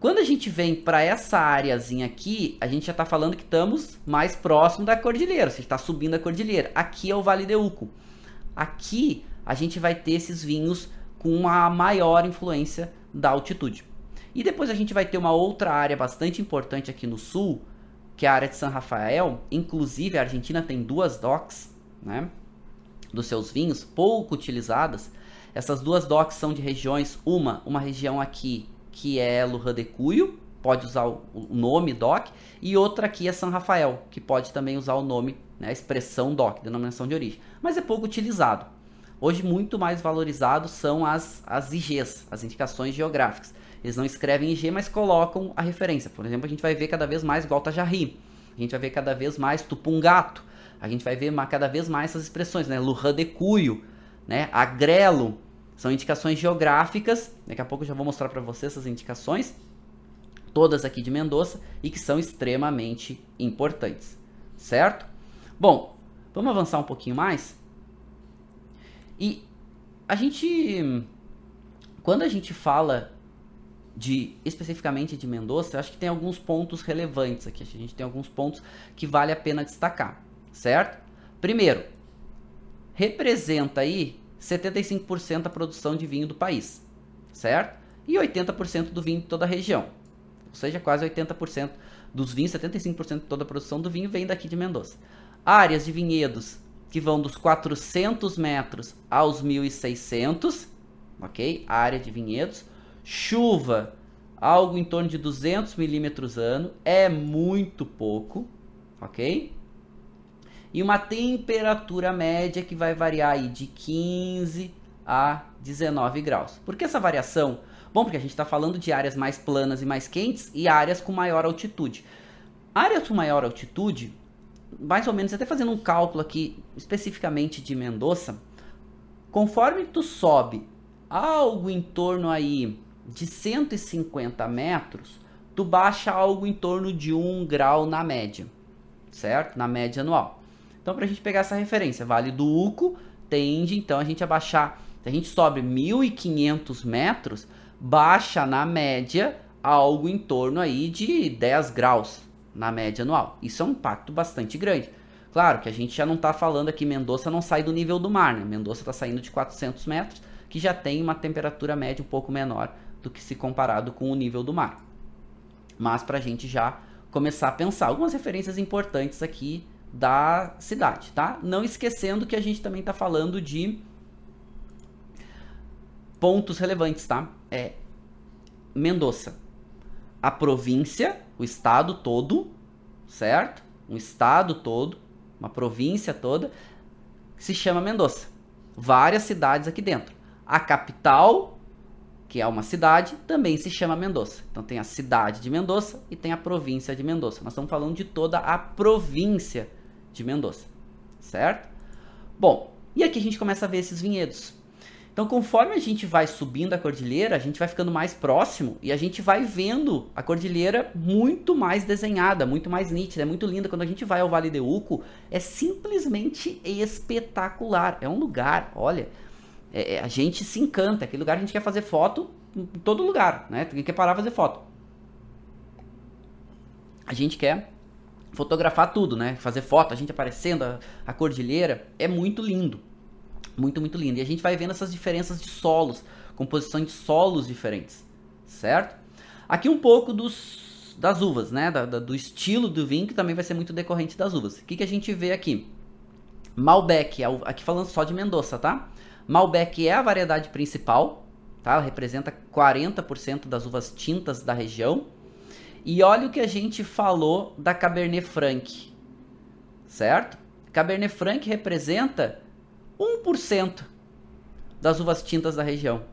Quando a gente vem para essa áreazinha aqui, a gente já está falando que estamos mais próximo da cordilheira, você está subindo a cordilheira. Aqui é o Vale de Uco. Aqui a gente vai ter esses vinhos com uma maior influência da altitude. E depois a gente vai ter uma outra área bastante importante aqui no sul, que é a área de San Rafael. Inclusive a Argentina tem duas docks, né, dos seus vinhos, pouco utilizadas. Essas duas docks são de regiões, uma, uma região aqui que é Lujan de Cuyo, pode usar o nome DOC, e outra aqui é San Rafael, que pode também usar o nome, né, a expressão DOC, denominação de origem, mas é pouco utilizado. Hoje muito mais valorizado são as, as IGs, as indicações geográficas. Eles não escrevem IG, mas colocam a referência. Por exemplo, a gente vai ver cada vez mais Gualtajarri, a gente vai ver cada vez mais Tupungato, a gente vai ver cada vez mais essas expressões, né, Lujan de Cuyo, né, Agrelo, são indicações geográficas, daqui a pouco eu já vou mostrar para vocês essas indicações, todas aqui de Mendoza, e que são extremamente importantes, certo? Bom, vamos avançar um pouquinho mais. E a gente, quando a gente fala de especificamente de Mendoza, acho que tem alguns pontos relevantes aqui. A gente tem alguns pontos que vale a pena destacar, certo? Primeiro, representa aí 75% da produção de vinho do país, certo? E 80% do vinho de toda a região. Ou seja, quase 80% dos vinhos, 75% de toda a produção do vinho vem daqui de Mendoza. Áreas de vinhedos que vão dos 400 metros aos 1.600, ok? área de vinhedos. Chuva, algo em torno de 200 milímetros ano, é muito pouco, ok? E uma temperatura média que vai variar aí de 15 a 19 graus. Por que essa variação? Bom, porque a gente está falando de áreas mais planas e mais quentes e áreas com maior altitude. Áreas com maior altitude, mais ou menos, até fazendo um cálculo aqui especificamente de Mendoza, conforme tu sobe algo em torno aí de 150 metros, tu baixa algo em torno de 1 grau na média, certo? Na média anual. Então, para a gente pegar essa referência, Vale do Uco tende então a gente a baixar, se a gente sobe 1.500 metros, baixa na média algo em torno aí de 10 graus na média anual. Isso é um impacto bastante grande. Claro que a gente já não está falando aqui, Mendoza não sai do nível do mar, né? Mendoza está saindo de 400 metros, que já tem uma temperatura média um pouco menor do que se comparado com o nível do mar. Mas para a gente já começar a pensar algumas referências importantes aqui da cidade, tá? Não esquecendo que a gente também está falando de pontos relevantes, tá? É Mendoza, a província, o estado todo, certo? Um estado todo, uma província toda, se chama Mendoza. Várias cidades aqui dentro. A capital, que é uma cidade, também se chama Mendoza. Então tem a cidade de Mendoza e tem a província de Mendoza. Nós estamos falando de toda a província de Mendoza, certo? Bom, e aqui a gente começa a ver esses vinhedos. Então, conforme a gente vai subindo a cordilheira, a gente vai ficando mais próximo e a gente vai vendo a cordilheira muito mais desenhada, muito mais nítida, é muito linda. Quando a gente vai ao Vale de Uco, é simplesmente espetacular. É um lugar, olha, é, é a gente se encanta. Aquele lugar a gente quer fazer foto em todo lugar, né? Quem quer parar fazer foto. A gente quer fotografar tudo, né? Fazer foto, a gente aparecendo, a, a cordilheira, é muito lindo. Muito, muito lindo. E a gente vai vendo essas diferenças de solos, composição de solos diferentes, certo? Aqui um pouco dos, das uvas, né? Da, da, do estilo do vinho, que também vai ser muito decorrente das uvas. O que, que a gente vê aqui? Malbec, aqui falando só de Mendoza, tá? Malbec é a variedade principal, tá? Ela representa 40% das uvas tintas da região. E olha o que a gente falou da Cabernet Franc, certo? Cabernet Franc representa 1%. das uvas tintas da região.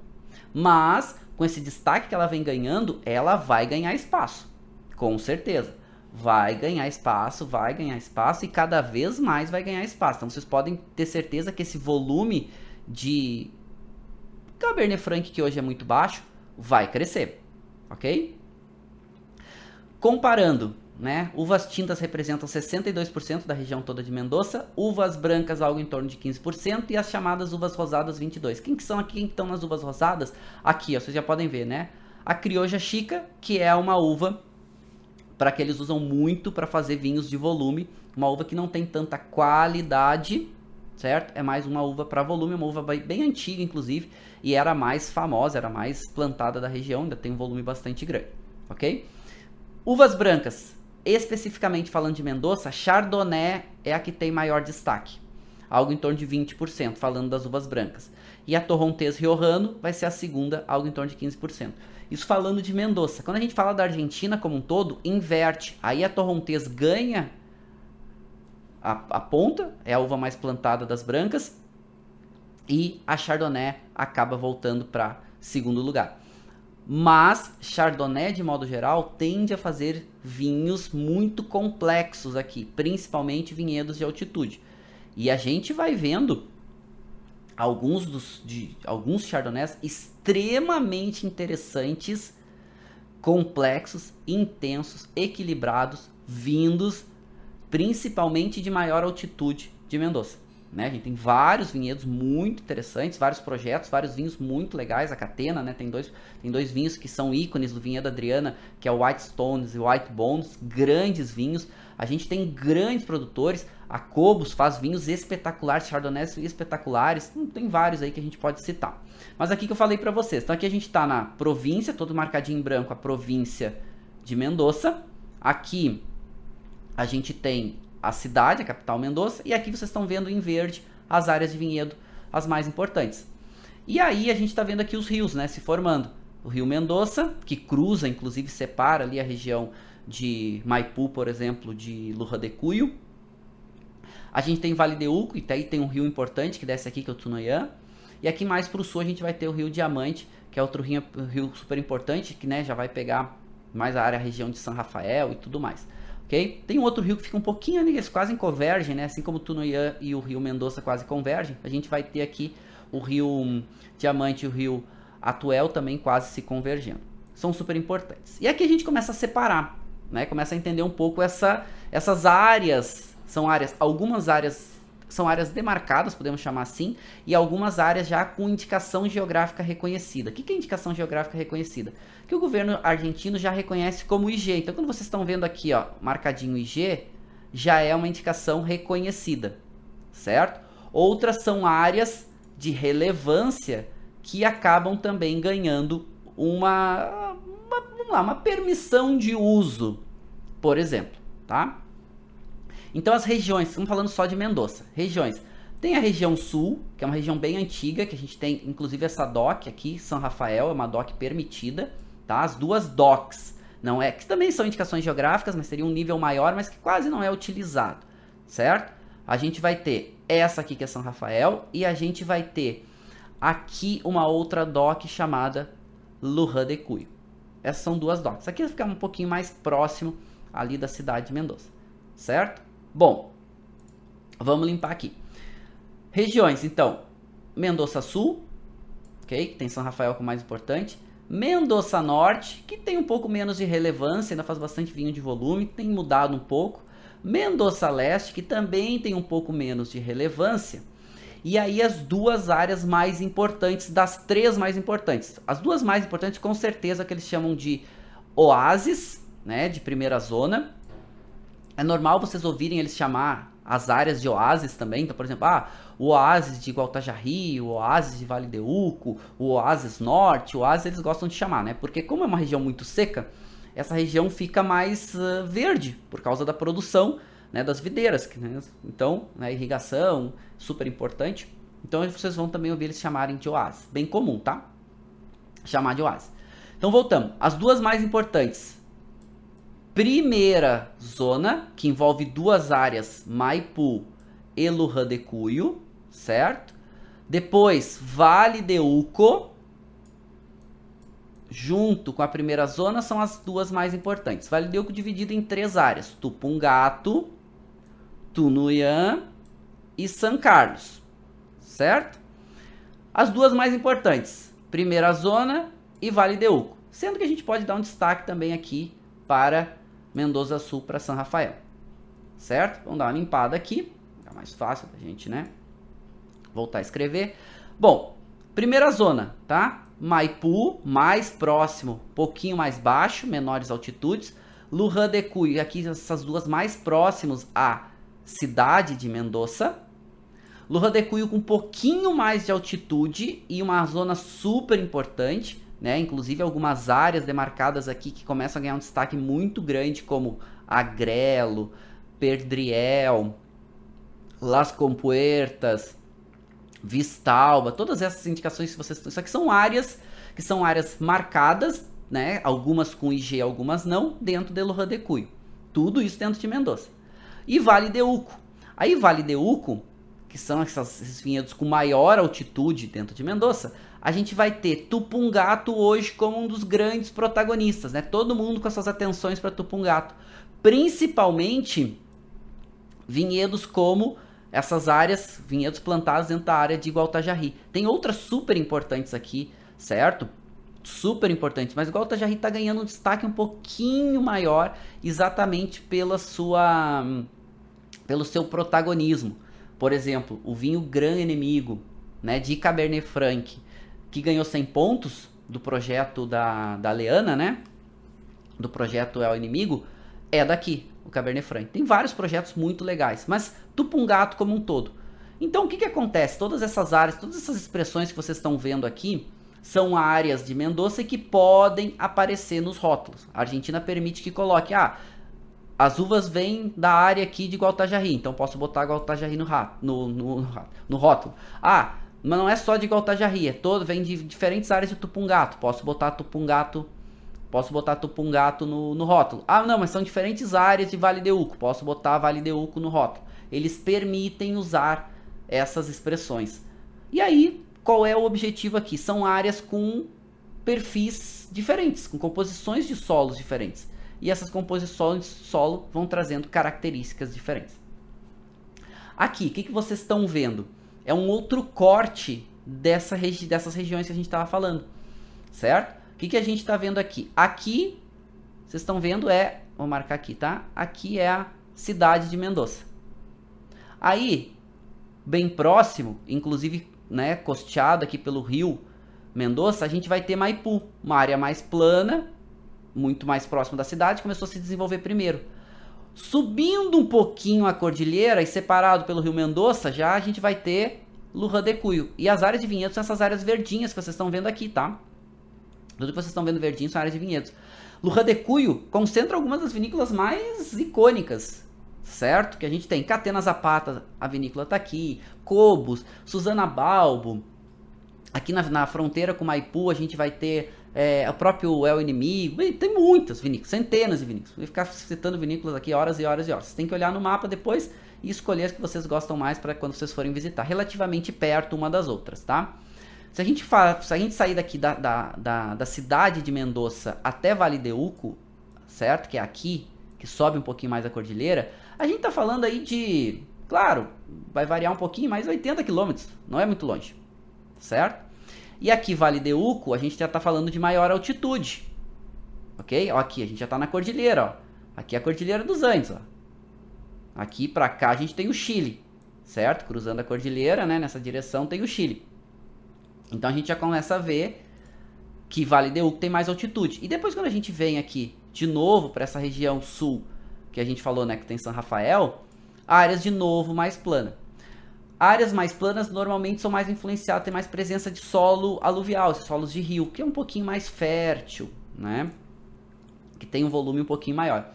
Mas, com esse destaque que ela vem ganhando, ela vai ganhar espaço. Com certeza. Vai ganhar espaço, vai ganhar espaço e cada vez mais vai ganhar espaço. Então vocês podem ter certeza que esse volume de Cabernet Franc, que hoje é muito baixo, vai crescer. Ok? Comparando né? Uvas tintas representam 62% da região toda de Mendoza, uvas brancas algo em torno de 15% e as chamadas uvas rosadas 22. Quem que são aqui que estão nas uvas rosadas? Aqui, ó, vocês já podem ver, né? A crioja chica, que é uma uva para que eles usam muito para fazer vinhos de volume, uma uva que não tem tanta qualidade, certo? É mais uma uva para volume, uma uva bem antiga inclusive, e era mais famosa, era mais plantada da região, ainda tem um volume bastante grande, OK? Uvas brancas, Especificamente falando de Mendoza, Chardonnay é a que tem maior destaque, algo em torno de 20%, falando das uvas brancas. E a Torrontés Riojano vai ser a segunda, algo em torno de 15%. Isso falando de Mendoza. Quando a gente fala da Argentina como um todo, inverte. Aí a Torrontés ganha a, a ponta, é a uva mais plantada das brancas, e a Chardonnay acaba voltando para segundo lugar. Mas Chardonnay, de modo geral, tende a fazer vinhos muito complexos aqui, principalmente vinhedos de altitude. E a gente vai vendo alguns dos de alguns Chardonnays extremamente interessantes, complexos, intensos, equilibrados, vindos principalmente de maior altitude de Mendoza. Né? A gente tem vários vinhedos muito interessantes, vários projetos, vários vinhos muito legais. A Catena, né? Tem dois, tem dois vinhos que são ícones do vinhedo Adriana, que é o White Stones e o White Bones, grandes vinhos. A gente tem grandes produtores. A Cobos faz vinhos espetaculares, Chardonnays espetaculares. Hum, tem vários aí que a gente pode citar. Mas aqui que eu falei para vocês. Então aqui a gente está na província, todo marcadinho em branco, a província de Mendoza. Aqui a gente tem a cidade, a capital Mendoza, e aqui vocês estão vendo em verde as áreas de vinhedo, as mais importantes. E aí a gente está vendo aqui os rios, né, se formando. O rio Mendoza, que cruza, inclusive separa ali a região de Maipu, por exemplo, de Lurra de Cuyo. A gente tem Vale de Uco, e aí tem um rio importante que desce aqui, que é o Tunoyan. E aqui mais para o sul a gente vai ter o rio Diamante, que é outro rio, rio super importante, que né, já vai pegar mais a área, a região de São Rafael e tudo mais ok? Tem um outro rio que fica um pouquinho ali, eles quase convergem, né? Assim como o Tunoyan e o rio Mendoza quase convergem, a gente vai ter aqui o rio Diamante e o rio Atuel também quase se convergendo. São super importantes. E aqui a gente começa a separar, né? Começa a entender um pouco essa, essas áreas, são áreas, algumas áreas são áreas demarcadas, podemos chamar assim, e algumas áreas já com indicação geográfica reconhecida. O que é indicação geográfica reconhecida? Que o governo argentino já reconhece como IG. Então, quando vocês estão vendo aqui, ó, marcadinho IG, já é uma indicação reconhecida, certo? Outras são áreas de relevância que acabam também ganhando uma, uma, lá, uma permissão de uso, por exemplo, tá? Então as regiões, estamos falando só de Mendoza, regiões. Tem a região sul, que é uma região bem antiga, que a gente tem inclusive essa DOC aqui, São Rafael, é uma DOC permitida, tá? As duas DOCs, não é, que também são indicações geográficas, mas seria um nível maior, mas que quase não é utilizado, certo? A gente vai ter essa aqui que é São Rafael e a gente vai ter aqui uma outra DOC chamada Lujan de Cuyo. Essas são duas DOCs. Aqui vai ficar um pouquinho mais próximo ali da cidade de Mendoza, certo? Bom, vamos limpar aqui. Regiões, então, Mendoza Sul, ok? Que tem São Rafael como mais importante. Mendoza Norte, que tem um pouco menos de relevância, ainda faz bastante vinho de volume, tem mudado um pouco. Mendoza Leste, que também tem um pouco menos de relevância. E aí as duas áreas mais importantes, das três mais importantes. As duas mais importantes, com certeza, que eles chamam de oásis, né, de primeira zona, é normal vocês ouvirem eles chamar as áreas de oásis também. Então, por exemplo, ah, o oásis de Gualtajari, o oásis de Vale de Uco, o oásis norte, o oásis eles gostam de chamar, né? Porque como é uma região muito seca, essa região fica mais uh, verde por causa da produção né, das videiras. Né? Então, né, irrigação, super importante. Então, vocês vão também ouvir eles chamarem de oásis. Bem comum, tá? Chamar de oásis. Então, voltamos. As duas mais importantes primeira zona, que envolve duas áreas, Maipu e Lujan de Cuyo, certo? Depois, Vale de Uco, junto com a primeira zona, são as duas mais importantes. Vale de Uco dividido em três áreas: Tupungato, Tunuyã e São Carlos, certo? As duas mais importantes, primeira zona e Vale de Uco. Sendo que a gente pode dar um destaque também aqui para Mendoza Sul, para São Rafael. Certo? Vamos dar uma limpada aqui. Fica mais fácil da gente, né? Voltar a escrever. Bom, primeira zona, tá? Maipu, mais próximo, pouquinho mais baixo, menores altitudes. Lujan de aqui essas duas mais próximos à cidade de Mendoza. Lujan de com um pouquinho mais de altitude e uma zona super importante, né? Inclusive algumas áreas demarcadas aqui que começam a ganhar um destaque muito grande, como Agrelo, Perdriel, Las Compuertas, Vistalba, todas essas indicações que vocês isso aqui são áreas que são áreas marcadas, né? Algumas com IG, algumas não, dentro de Lohan de Cuyo. Tudo isso dentro de Mendoza. E Vale de Uco. Aí Vale de Uco, que são essas, esses vinhedos com maior altitude dentro de Mendoza, a gente vai ter Tupungato hoje como um dos grandes protagonistas, né? Todo mundo com essas atenções para Tupungato, principalmente vinhedos como essas áreas, vinhedos plantados dentro da área de Igualtajarri. Tem outras super importantes aqui, certo? Super importantes, mas Igualtajarri está ganhando um destaque um pouquinho maior, exatamente pela sua, pelo seu protagonismo. Por exemplo, o vinho Gran Inimigo, né, de Cabernet Franc, que ganhou 100 pontos do projeto da, da Leana, né? Do projeto É o Inimigo, é daqui, o Cabernet Franc. Tem vários projetos muito legais, mas Tupungato como um todo. Então o que, que acontece? Todas essas áreas, todas essas expressões que vocês estão vendo aqui, são áreas de Mendoza que podem aparecer nos rótulos. A Argentina permite que coloque, ah, as uvas vêm da área aqui de Gualtajarri, então posso botar Gualtajarri no, no, no, no rótulo. Ah, mas não é só de Gualtajarri, é todo, vem de diferentes áreas de Tupungato. Posso botar Tupungato, posso botar Tupungato no, no rótulo. Ah, não, mas são diferentes áreas de Vale de Uco. Posso botar Vale de Uco no rótulo. Eles permitem usar essas expressões. E aí, qual é o objetivo aqui? São áreas com perfis diferentes, com composições de solos diferentes. E essas composições de solo vão trazendo características diferentes. Aqui, o que, que vocês estão vendo? É um outro corte dessa regi dessas regiões que a gente estava falando, certo? O que, que a gente está vendo aqui? Aqui, vocês estão vendo é, vou marcar aqui, tá? Aqui é a cidade de Mendoza. Aí, bem próximo, inclusive, né, costeado aqui pelo rio Mendoza, a gente vai ter Maipu, uma área mais plana, muito mais próximo da cidade, começou a se desenvolver primeiro. Subindo um pouquinho a cordilheira e separado pelo rio Mendoza, já a gente vai ter Lurra de Cuyo. E as áreas de vinhedos são essas áreas verdinhas que vocês estão vendo aqui, tá? Tudo que vocês estão vendo verdinho são áreas de vinhedos. Lurra de Cuyo concentra algumas das vinícolas mais icônicas, certo? Que a gente tem Catena Zapata, a vinícola tá aqui, Cobos, Susana Balbo. Aqui na, na fronteira com Maipu a gente vai ter é, o próprio El Inimigo, tem muitas vinícolas, centenas de vinícolas. Vou ficar citando vinícolas aqui horas e horas e horas. Você tem que olhar no mapa depois e escolher as que vocês gostam mais para quando vocês forem visitar, relativamente perto uma das outras, tá? Se a gente, fala, se a gente sair daqui da, da, da, da cidade de Mendoza até Vale de Uco, certo? Que é aqui, que sobe um pouquinho mais a cordilheira, a gente tá falando aí de, claro, vai variar um pouquinho, mas 80 quilômetros, não é muito longe, certo? E aqui, Vale de Uco, a gente já está falando de maior altitude. Ok? Ó, aqui, a gente já está na cordilheira. Ó. Aqui é a cordilheira dos Andes. Ó. Aqui para cá a gente tem o Chile. Certo? Cruzando a cordilheira, né? Nessa direção tem o Chile. Então a gente já começa a ver que Vale de Uco tem mais altitude. E depois quando a gente vem aqui de novo para essa região sul, que a gente falou, né, que tem São Rafael, áreas de novo mais plana. Áreas mais planas normalmente são mais influenciadas, tem mais presença de solo aluvial, solos de rio, que é um pouquinho mais fértil, né? Que tem um volume um pouquinho maior.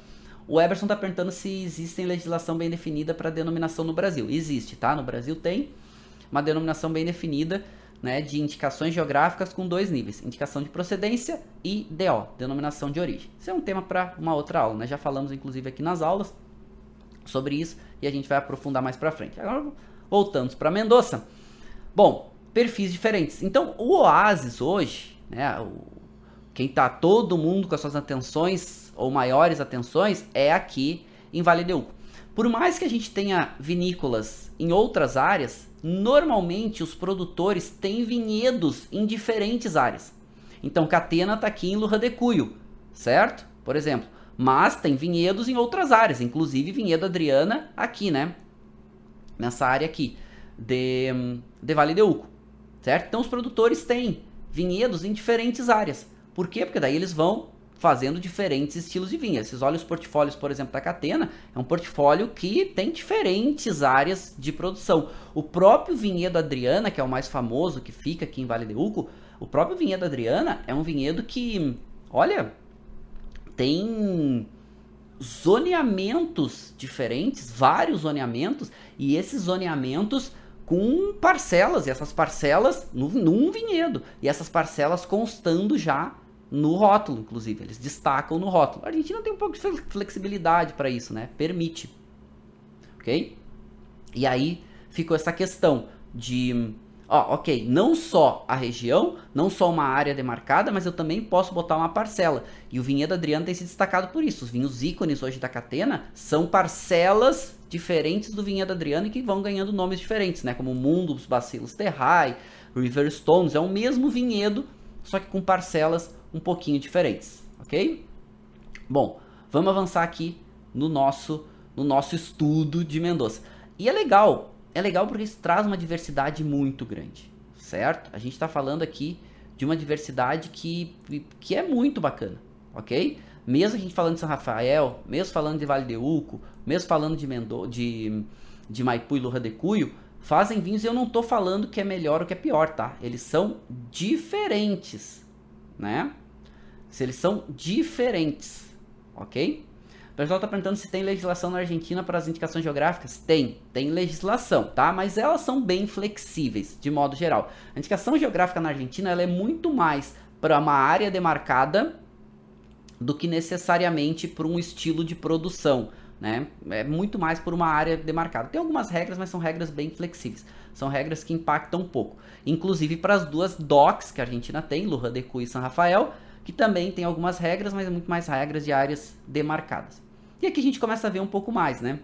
O Eberson está perguntando se existe legislação bem definida para denominação no Brasil. Existe, tá? No Brasil tem uma denominação bem definida né, de indicações geográficas com dois níveis: indicação de procedência e DO, denominação de origem. Isso é um tema para uma outra aula, né? Já falamos inclusive aqui nas aulas sobre isso e a gente vai aprofundar mais para frente. Agora Voltamos para Mendoza. Bom, perfis diferentes. Então, o Oasis hoje, né, o, quem está todo mundo com as suas atenções ou maiores atenções é aqui em Vale de Uco. Por mais que a gente tenha vinícolas em outras áreas, normalmente os produtores têm vinhedos em diferentes áreas. Então, Catena está aqui em Lurra de Cuyo, certo? Por exemplo. Mas tem vinhedos em outras áreas, inclusive vinhedo Adriana aqui, né? Nessa área aqui de, de Vale de Uco, certo? Então, os produtores têm vinhedos em diferentes áreas. Por quê? Porque daí eles vão fazendo diferentes estilos de vinha. Vocês olham os portfólios, por exemplo, da Catena, é um portfólio que tem diferentes áreas de produção. O próprio vinhedo Adriana, que é o mais famoso, que fica aqui em Vale de Uco, o próprio vinhedo Adriana é um vinhedo que, olha, tem zoneamentos diferentes, vários zoneamentos, e esses zoneamentos com parcelas, e essas parcelas no, num vinhedo, e essas parcelas constando já no rótulo, inclusive. Eles destacam no rótulo. A Argentina tem um pouco de flexibilidade para isso, né? Permite. Ok? E aí ficou essa questão de. Ó, ok, não só a região, não só uma área demarcada, mas eu também posso botar uma parcela. E o vinhedo Adriano tem se destacado por isso. Os vinhos ícones hoje da Catena são parcelas diferentes do vinhedo Adriano e que vão ganhando nomes diferentes, né? Como Mundus, Bacilos Terrai, River Stones. É o mesmo vinhedo, só que com parcelas um pouquinho diferentes, ok? Bom, vamos avançar aqui no nosso, no nosso estudo de Mendoza. E é legal, é legal porque isso traz uma diversidade muito grande, certo? A gente está falando aqui de uma diversidade que, que é muito bacana, ok? Mesmo a gente falando de São Rafael, mesmo falando de Vale de Uco, mesmo falando de, Mendo de, de Maipu e Lurra de Cuyo, fazem vinhos e eu não estou falando que é melhor ou que é pior, tá? Eles são diferentes, né? Se eles são diferentes, ok? O pessoal está perguntando se tem legislação na Argentina para as indicações geográficas. Tem, tem legislação, tá? Mas elas são bem flexíveis, de modo geral. A indicação geográfica na Argentina ela é muito mais para uma área demarcada do que necessariamente para um estilo de produção, né? É muito mais por uma área demarcada. Tem algumas regras, mas são regras bem flexíveis. São regras que impactam um pouco. Inclusive para as duas DOCs que a Argentina tem, Lurra de Cu e San Rafael, que também tem algumas regras, mas é muito mais regras de áreas demarcadas. E aqui a gente começa a ver um pouco mais, né?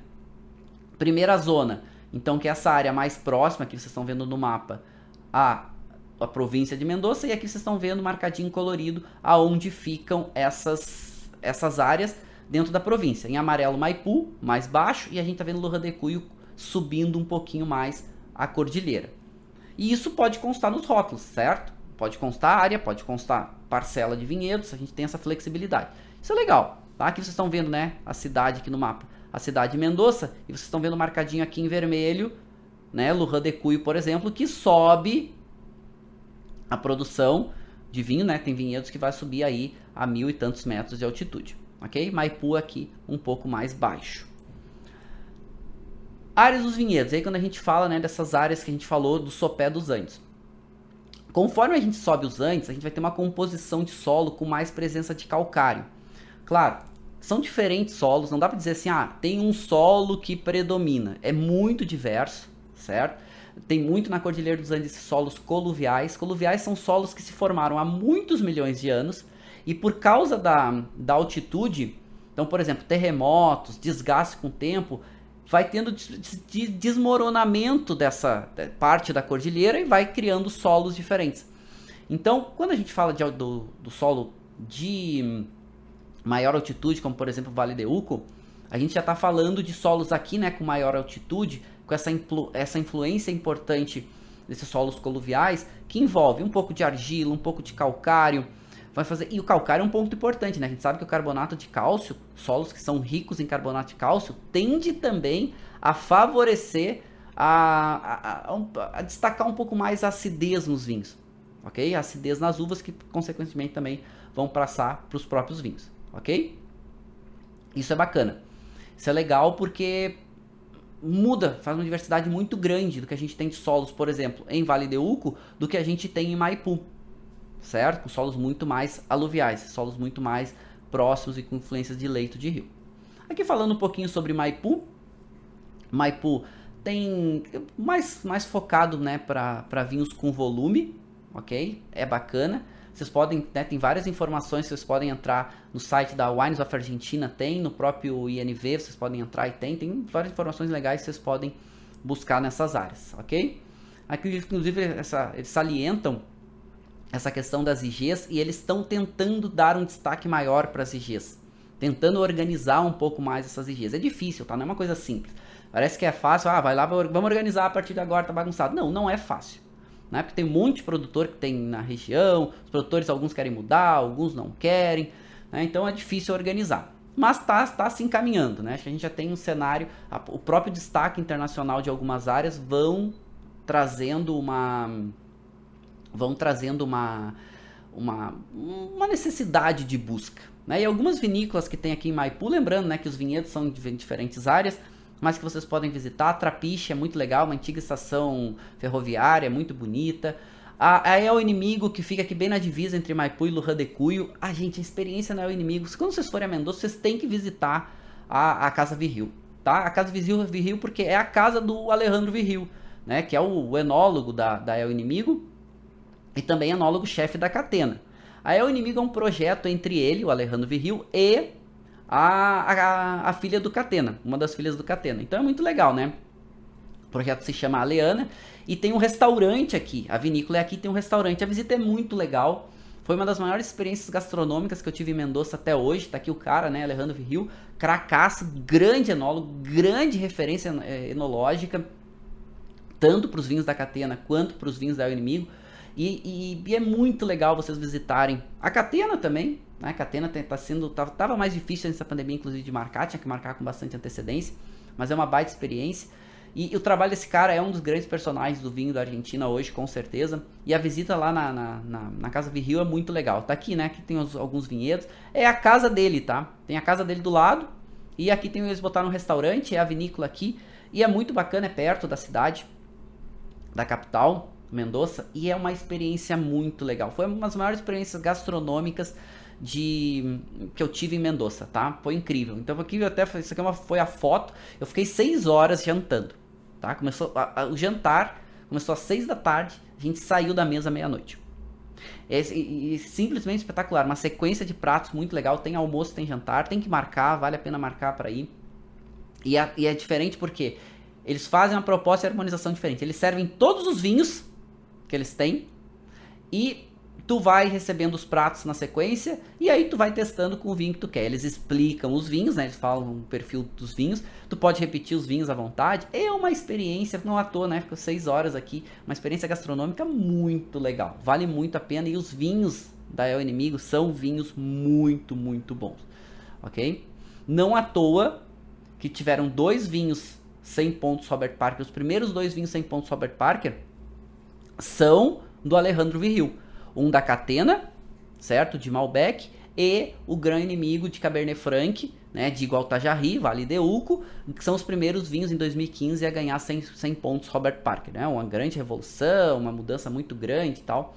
Primeira zona, então que é essa área mais próxima que vocês estão vendo no mapa, a, a província de Mendoza, e aqui vocês estão vendo marcadinho colorido aonde ficam essas, essas áreas dentro da província. Em amarelo, Maipu, mais baixo, e a gente está vendo Loja de Cuyo subindo um pouquinho mais a cordilheira. E isso pode constar nos rótulos, certo? Pode constar área, pode constar parcela de vinhedos, a gente tem essa flexibilidade. Isso é legal, tá? Aqui vocês estão vendo, né, a cidade aqui no mapa, a cidade de Mendoza, e vocês estão vendo marcadinho aqui em vermelho, né, Lujan de Cuyo, por exemplo, que sobe a produção de vinho, né, tem vinhedos que vai subir aí a mil e tantos metros de altitude, ok? Maipu aqui um pouco mais baixo. Áreas dos vinhedos, aí quando a gente fala, né, dessas áreas que a gente falou do sopé dos Andes. Conforme a gente sobe os Andes, a gente vai ter uma composição de solo com mais presença de calcário. Claro, são diferentes solos, não dá para dizer assim, ah, tem um solo que predomina. É muito diverso, certo? Tem muito na Cordilheira dos Andes solos coluviais. Coluviais são solos que se formaram há muitos milhões de anos e por causa da, da altitude, então, por exemplo, terremotos, desgaste com o tempo, vai tendo desmoronamento dessa parte da cordilheira e vai criando solos diferentes. Então, quando a gente fala de, do, do solo de maior altitude, como por exemplo o Vale de Uco, a gente já está falando de solos aqui, né, com maior altitude, com essa, influ, essa influência importante desses solos coluviais, que envolve um pouco de argila, um pouco de calcário, vai fazer. E o calcário é um ponto importante, né? A gente sabe que o carbonato de cálcio, solos que são ricos em carbonato de cálcio, tende também a favorecer a, a, a, a destacar um pouco mais a acidez nos vinhos, ok? A acidez nas uvas que consequentemente também vão passar para os próprios vinhos, ok? Isso é bacana. Isso é legal porque muda, faz uma diversidade muito grande do que a gente tem de solos, por exemplo, em Vale de Uco, do que a gente tem em Maipu certo? Com solos muito mais aluviais, solos muito mais próximos e com influências de leito de rio. Aqui falando um pouquinho sobre Maipu. Maipu tem mais, mais focado né, para vinhos com volume, ok? É bacana. Vocês podem, né, tem várias informações, vocês podem entrar no site da Wines of Argentina, tem, no próprio INV, vocês podem entrar e tem, tem várias informações legais que vocês podem buscar nessas áreas, ok? Aqui, inclusive, essa, eles salientam essa questão das IGs e eles estão tentando dar um destaque maior para as IGs, tentando organizar um pouco mais essas IGs. É difícil, tá? Não é uma coisa simples. Parece que é fácil, ah, vai lá, vamos organizar a partir de agora, tá bagunçado. Não, não é fácil né? Porque tem um monte de produtor que tem na região, os produtores alguns querem mudar, alguns não querem, né? Então é difícil organizar. Mas está tá se encaminhando, né? A gente já tem um cenário, a, o próprio destaque internacional de algumas áreas vão trazendo uma vão trazendo uma uma, uma necessidade de busca. Né? E algumas vinícolas que tem aqui em Maipu, lembrando né, que os vinhedos são de diferentes áreas, mas que vocês podem visitar. Trapiche é muito legal, uma antiga estação ferroviária, muito bonita. A, a El Inimigo, que fica aqui bem na divisa entre Maipu e Lujan de Cuyo. Ah, gente, a experiência na El Inimigo. Quando vocês forem a Mendoza, vocês têm que visitar a, a Casa Virril, tá? A Casa Virril porque é a casa do Alejandro Virril, né? Que é o, o enólogo da, da El Inimigo e também enólogo-chefe da Catena. A El Inimigo é um projeto entre ele, o Alejandro Virril, e a, a, a filha do Catena, uma das filhas do Catena. Então é muito legal, né? O projeto se chama Aleana e tem um restaurante aqui. A vinícola é aqui, tem um restaurante. A visita é muito legal. Foi uma das maiores experiências gastronômicas que eu tive em Mendoza até hoje. Tá aqui o cara, né? Alejandro Virril. Cracaço, grande enólogo, grande referência eh, enológica, tanto para os vinhos da Catena quanto para os vinhos da El Inimigo. E, e, e, é muito legal vocês visitarem a Catena também. Né? A Catena tá sendo. Tava, tava mais difícil nessa pandemia, inclusive, de marcar, tinha que marcar com bastante antecedência. Mas é uma baita experiência. E, e, o trabalho desse cara é um dos grandes personagens do vinho da Argentina hoje, com certeza. E a visita lá na, na, na, na Casa Virril é muito legal. Tá aqui, né? Aqui tem os, alguns vinhedos. É a casa dele, tá? Tem a casa dele do lado. E aqui tem eles botaram um restaurante, é a vinícola aqui. E é muito bacana, é perto da cidade, da capital. Mendoza e é uma experiência muito legal. Foi uma das maiores experiências gastronômicas de que eu tive em Mendoza, tá? Foi incrível. Então aqui até isso aqui é foi a foto. Eu fiquei seis horas jantando, tá? Começou a, a, o jantar começou às seis da tarde. A gente saiu da mesa meia-noite. É, e, e, simplesmente espetacular, uma sequência de pratos muito legal. Tem almoço, tem jantar, tem que marcar, vale a pena marcar para ir. E, a, e é diferente porque eles fazem uma proposta de harmonização diferente. Eles servem todos os vinhos que eles têm. E tu vai recebendo os pratos na sequência e aí tu vai testando com o vinho que tu quer. Eles explicam os vinhos, né? Eles falam o perfil dos vinhos. Tu pode repetir os vinhos à vontade. É uma experiência, não à toa, né? Ficou seis horas aqui. Uma experiência gastronômica muito legal. Vale muito a pena. E os vinhos da El Inimigo são vinhos muito, muito bons. Ok? Não à toa que tiveram dois vinhos 100 pontos Robert Parker. Os primeiros dois vinhos 100 pontos Robert Parker são do Alejandro Virril. Um da Catena, certo? De Malbec. E o grande inimigo de Cabernet Franc, né? De Gualtajari, Vale de Uco, que são os primeiros vinhos em 2015 a ganhar 100, 100 pontos Robert Parker, né? Uma grande revolução, uma mudança muito grande e tal.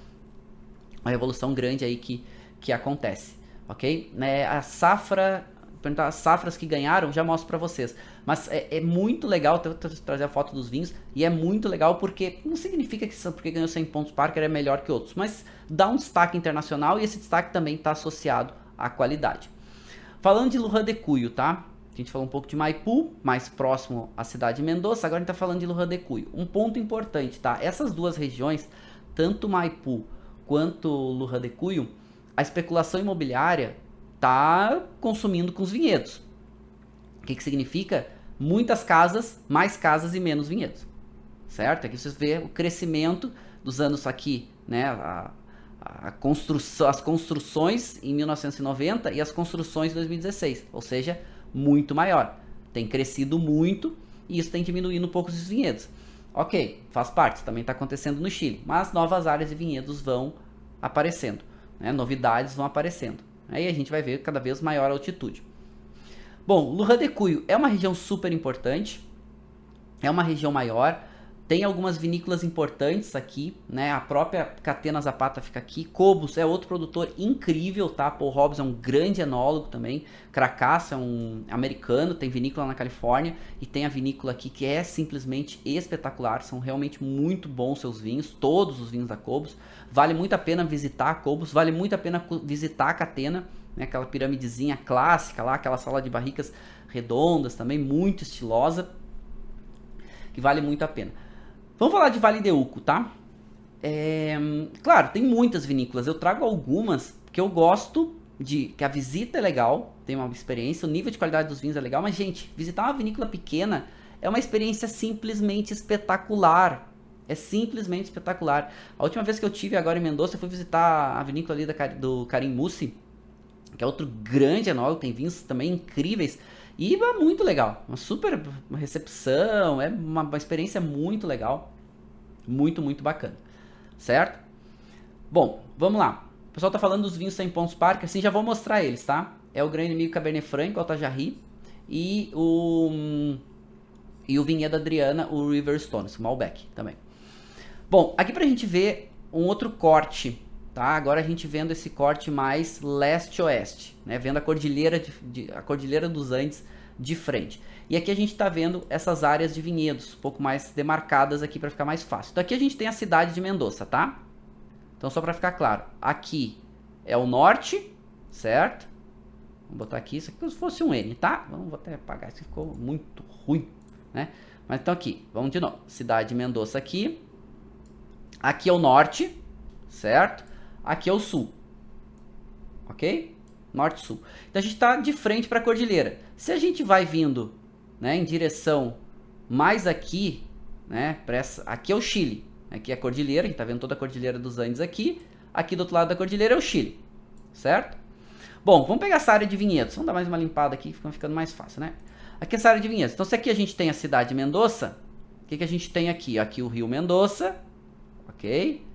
Uma revolução grande aí que, que acontece, ok? É, a safra perguntar as safras que ganharam, já mostro para vocês. Mas é, é muito legal trazer a foto dos vinhos e é muito legal porque não significa que porque ganhou 100 pontos Parker é melhor que outros, mas dá um destaque internacional e esse destaque também está associado à qualidade. Falando de Lujan de Cuyo, tá? A gente falou um pouco de Maipu, mais próximo à cidade de Mendoza, agora a gente está falando de Lujan de Cuyo. Um ponto importante, tá? Essas duas regiões, tanto Maipu quanto Lujan de Cuyo, a especulação imobiliária está consumindo com os vinhedos. O que, que significa? Muitas casas, mais casas e menos vinhedos. Certo? Aqui você vê o crescimento dos anos aqui, né? A, a construção, as construções em 1990 e as construções em 2016, ou seja, muito maior. Tem crescido muito e isso tem diminuído um pouco os vinhedos. Ok, faz parte, também está acontecendo no Chile, mas novas áreas de vinhedos vão aparecendo, né? novidades vão aparecendo. Aí a gente vai ver cada vez maior altitude. Bom, Lujan de Cuyo é uma região super importante, é uma região maior, Tem algumas vinícolas importantes aqui, né? A própria Catena Zapata fica aqui. Cobos é outro produtor incrível, tá? Paul Hobbs é um grande enólogo também. Cracassa é um americano, tem vinícola na Califórnia. E tem a vinícola aqui que é simplesmente espetacular. São realmente muito bons seus vinhos, todos os vinhos da Cobos. Vale muito a pena visitar Cobos, vale muito a pena visitar Catena, né? Aquela piramidezinha clássica lá, aquela sala de barricas redondas também, muito estilosa. Que vale muito a pena. Vamos falar de Vale de Uco, tá? É, claro, tem muitas vinícolas. Eu trago algumas que eu gosto de que a visita é legal, tem uma experiência, o nível de qualidade dos vinhos é legal, mas gente, visitar uma vinícola pequena é uma experiência simplesmente espetacular. É simplesmente espetacular. A última vez que eu tive agora em Mendoza, eu fui visitar a vinícola ali da, do Karim Mussi, que é outro grande enólogo, tem vinhos também incríveis. E é muito legal, uma super recepção, é uma, uma experiência muito legal, muito, muito bacana, certo? Bom, vamos lá. O pessoal tá falando dos vinhos 100 pontos Parker, assim, já vou mostrar eles, tá? É o Grande Amigo Cabernet Franc, o Altajarri, e o e o Vinhedo Adriana, o Riverstone, o Malbec também. Bom, aqui pra gente ver um outro corte tá? Agora a gente vendo esse corte mais leste-oeste, né? Vendo a cordilheira, de, de, a cordilheira dos Andes de frente. E aqui a gente está vendo essas áreas de vinhedos, um pouco mais demarcadas aqui para ficar mais fácil. Então aqui a gente tem a cidade de Mendoza, tá? Então só para ficar claro, aqui é o norte, certo? Vamos botar aqui, isso aqui como se fosse um N, tá? Vamos até apagar, isso ficou muito ruim, né? Mas então aqui, vamos de novo. Cidade de Mendoza aqui. Aqui é o norte, certo? Aqui é o sul. Ok? Norte-sul. Então a gente está de frente para a cordilheira. Se a gente vai vindo né, em direção mais aqui, né, essa, aqui é o Chile. Aqui é a cordilheira, a gente está vendo toda a cordilheira dos Andes aqui. Aqui do outro lado da cordilheira é o Chile. Certo? Bom, vamos pegar essa área de vinhedos. Vamos dar mais uma limpada aqui, fica ficando mais fácil, né? Aqui é essa área de vinhedos. Então, se aqui a gente tem a cidade de Mendoza, o que, que a gente tem aqui? Aqui o rio Mendoza, ok?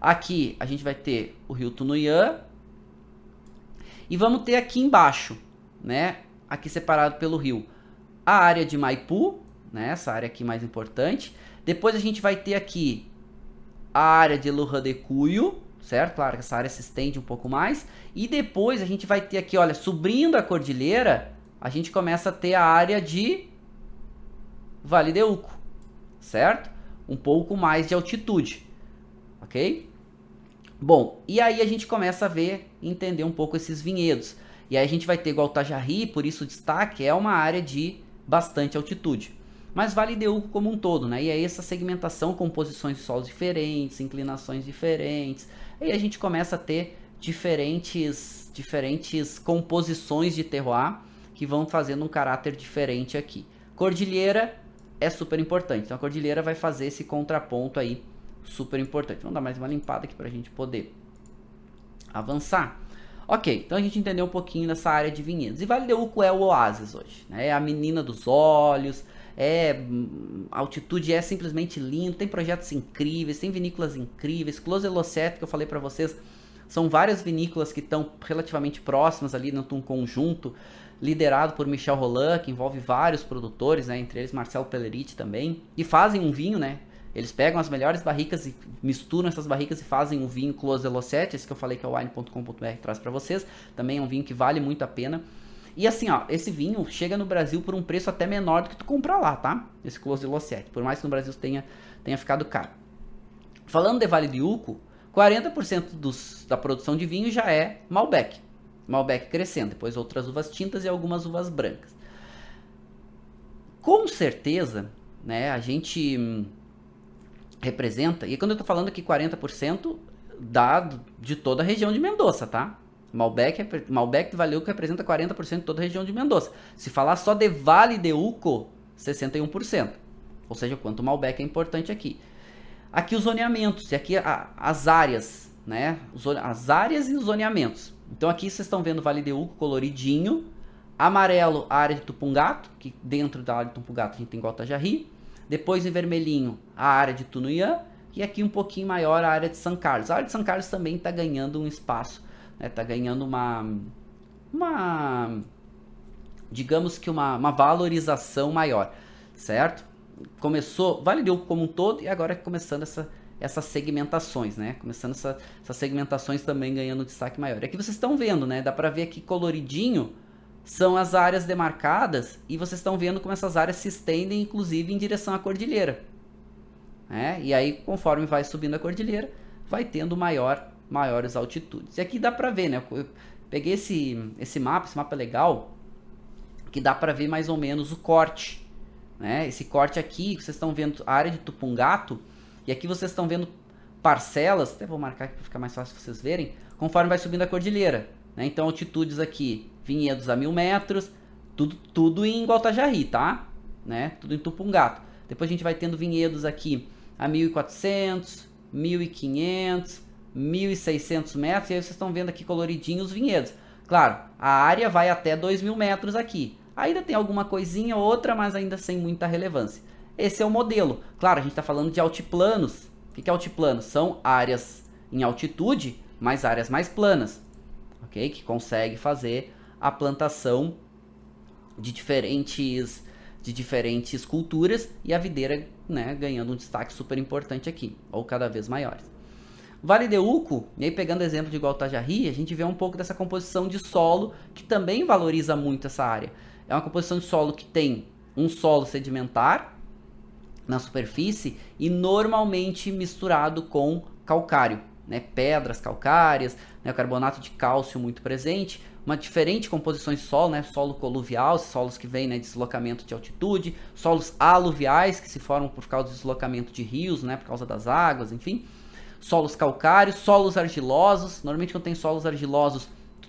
Aqui a gente vai ter o rio Tunuiã. E vamos ter aqui embaixo, né? Aqui separado pelo rio, a área de Maipu, né? Essa área aqui mais importante. Depois a gente vai ter aqui a área de Lurra de Cuyo, certo? Claro que essa área se estende um pouco mais. E depois a gente vai ter aqui, olha, subindo a cordilheira, a gente começa a ter a área de Vale de Uco, certo? Um pouco mais de altitude, ok? Bom, e aí a gente começa a ver, entender um pouco esses vinhedos. E aí a gente vai ter Gualtajarri, por isso o destaque é uma área de bastante altitude. Mas Vale de Uco como um todo, né? E aí essa segmentação, composições de solos diferentes, inclinações diferentes. Aí a gente começa a ter diferentes, diferentes composições de terroir que vão fazendo um caráter diferente aqui. Cordilheira é super importante. Então a cordilheira vai fazer esse contraponto aí super importante. Vamos dar mais uma limpada aqui para a gente poder avançar. Ok, então a gente entendeu um pouquinho dessa área de vinhedos. E Vale de Uco é o oásis hoje, né? É a menina dos olhos, é a altitude é simplesmente lindo, tem projetos incríveis, tem vinícolas incríveis. Close Losset, que eu falei para vocês, são várias vinícolas que estão relativamente próximas ali num conjunto liderado por Michel Roland, que envolve vários produtores, né, entre eles Marcelo Pelleriti também, e fazem um vinho, né, eles pegam as melhores barricas e misturam essas barricas e fazem um vinho Close Velocete, esse que eu falei que é o wine.com.br traz para vocês. Também é um vinho que vale muito a pena. E assim, ó, esse vinho chega no Brasil por um preço até menor do que tu comprar lá, tá? Esse Close Velocete, por mais que no Brasil tenha, tenha ficado caro. Falando de Vale de Uco, 40% dos, da produção de vinho já é Malbec. Malbec crescendo, depois outras uvas tintas e algumas uvas brancas. Com certeza, né, a gente representa, e quando eu tô falando aqui 40% dado de toda a região de Mendoza, tá? Malbec, Malbec de Valeuco representa 40% de toda a região de Mendoza. Se falar só de Vale de Uco, 61%. Ou seja, quanto Malbec é importante aqui. Aqui os zoneamentos, e aqui a, as áreas, né? As áreas e os zoneamentos. Então aqui vocês estão vendo Vale de Uco coloridinho. Amarelo, a área de Tupungato, que dentro da área de Tupungato a gente tem Guatajarri. Depois em vermelhinho a área de Tunuyã e aqui um pouquinho maior a área de São Carlos. A área de São Carlos também está ganhando um espaço, está né? Tá ganhando uma, uma digamos que uma, uma valorização maior, certo? começou, Vale do Uco como um todo, e agora começando essa, essas segmentações, né? Começando essa, essas segmentações também ganhando destaque maior. Aqui vocês estão vendo, né? Dá para ver aqui coloridinho são as áreas demarcadas e vocês estão vendo como essas áreas se estendem, inclusive em direção à cordilheira. É? E aí, conforme vai subindo a cordilheira, vai tendo maior, maiores altitudes. E aqui dá para ver, né? Eu peguei esse, esse mapa, esse mapa é legal, que dá para ver mais ou menos o corte. Né? Esse corte aqui, vocês estão vendo a área de Tupungato, e aqui vocês estão vendo parcelas, até vou marcar aqui para ficar mais fácil vocês verem, conforme vai subindo a cordilheira. Né? Então, altitudes aqui, vinhedos a mil metros, tudo, tudo em Gualtajari, tá? Né? Tudo em Tupungato. Depois a gente vai tendo vinhedos aqui a 1400, 1500, 1600 metros, e aí vocês estão vendo aqui coloridinho os vinhedos. Claro, a área vai até 2000 metros aqui. Ainda tem alguma coisinha ou outra, mas ainda sem muita relevância. Esse é o modelo. Claro, a gente está falando de altiplanos. O que é altiplano? São áreas em altitude, mas áreas mais planas, ok? Que consegue fazer a plantação de diferentes de diferentes culturas e a videira né, ganhando um destaque super importante aqui, ou cada vez maiores. Vale de Uco, e aí pegando exemplo de Gualtajari, a gente vê um pouco dessa composição de solo que também valoriza muito essa área. É uma composição de solo que tem um solo sedimentar na superfície e normalmente misturado com calcário, né, pedras calcárias, né, carbonato de cálcio muito presente, uma diferente composição de solo, né? Solo coluvial, solos que vêm né, de deslocamento de altitude, solos aluviais que se formam por causa do deslocamento de rios, né? Por causa das águas, enfim. Solos calcários, solos argilosos. Normalmente quando tem solos argilosos,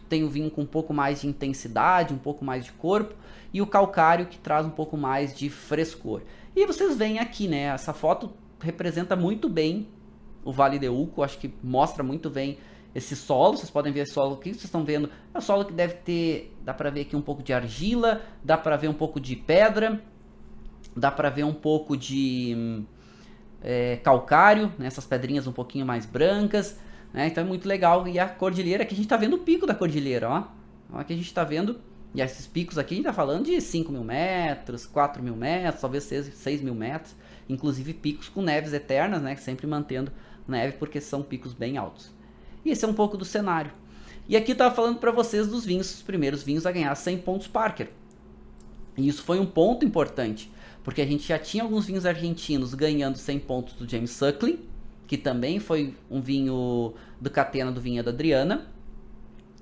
tem o vinho com um pouco mais de intensidade, um pouco mais de corpo, e o calcário que traz um pouco mais de frescor. E vocês veem aqui, né? Essa foto representa muito bem o Vale de Uco, acho que mostra muito bem esse solo, vocês podem ver esse solo aqui, vocês estão vendo, é um solo que deve ter, dá para ver aqui um pouco de argila, dá para ver um pouco de pedra, dá para ver um pouco de é, calcário, né, essas pedrinhas um pouquinho mais brancas, né, então é muito legal, e a cordilheira, aqui a gente está vendo o pico da cordilheira, ó, ó aqui a gente está vendo, e esses picos aqui a gente está falando de 5 mil metros, 4 mil metros, talvez 6, 6 mil metros, inclusive picos com neves eternas, né, sempre mantendo neve porque são picos bem altos. Esse é um pouco do cenário. E aqui estava falando para vocês dos vinhos, os primeiros vinhos a ganhar 100 pontos Parker. E isso foi um ponto importante, porque a gente já tinha alguns vinhos argentinos ganhando 100 pontos do James Suckling, que também foi um vinho do Catena do Vinha da Adriana.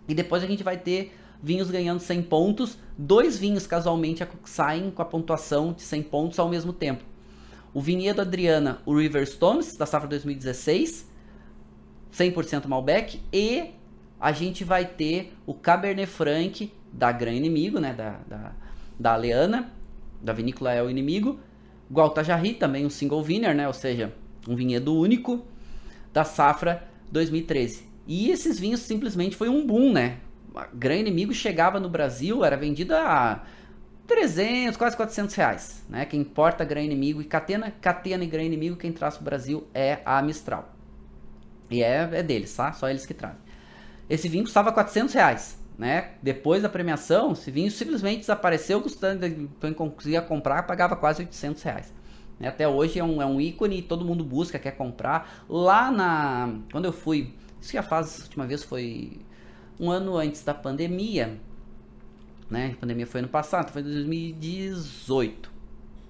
E depois a gente vai ter vinhos ganhando 100 pontos, dois vinhos casualmente saem com a pontuação de 100 pontos ao mesmo tempo. O Vinhedo Adriana, o River Stones, da safra 2016, 100% Malbec e a gente vai ter o Cabernet Franc da Gran Inimigo, né, da, da, da Aleana, da vinícola é o Inimigo, Gualtajari, também um single vinner, né, ou seja, um vinhedo único da safra 2013. E esses vinhos simplesmente foi um boom, né? A Gran Inimigo chegava no Brasil, era vendida a 300, quase 400 reais, né? Quem importa Gran Inimigo e Catena, Catena e Gran Inimigo, quem traz o Brasil é a Mistral. E é, é deles, tá? Só eles que trazem. Esse vinho custava 400 reais, né? Depois da premiação, esse vinho simplesmente desapareceu, custando, quem conseguia comprar, pagava quase 800 reais. Até hoje é um, é um ícone, todo mundo busca, quer comprar. Lá na. Quando eu fui. Isso já faz, a última vez foi um ano antes da pandemia. Né? A pandemia foi ano passado, foi 2018.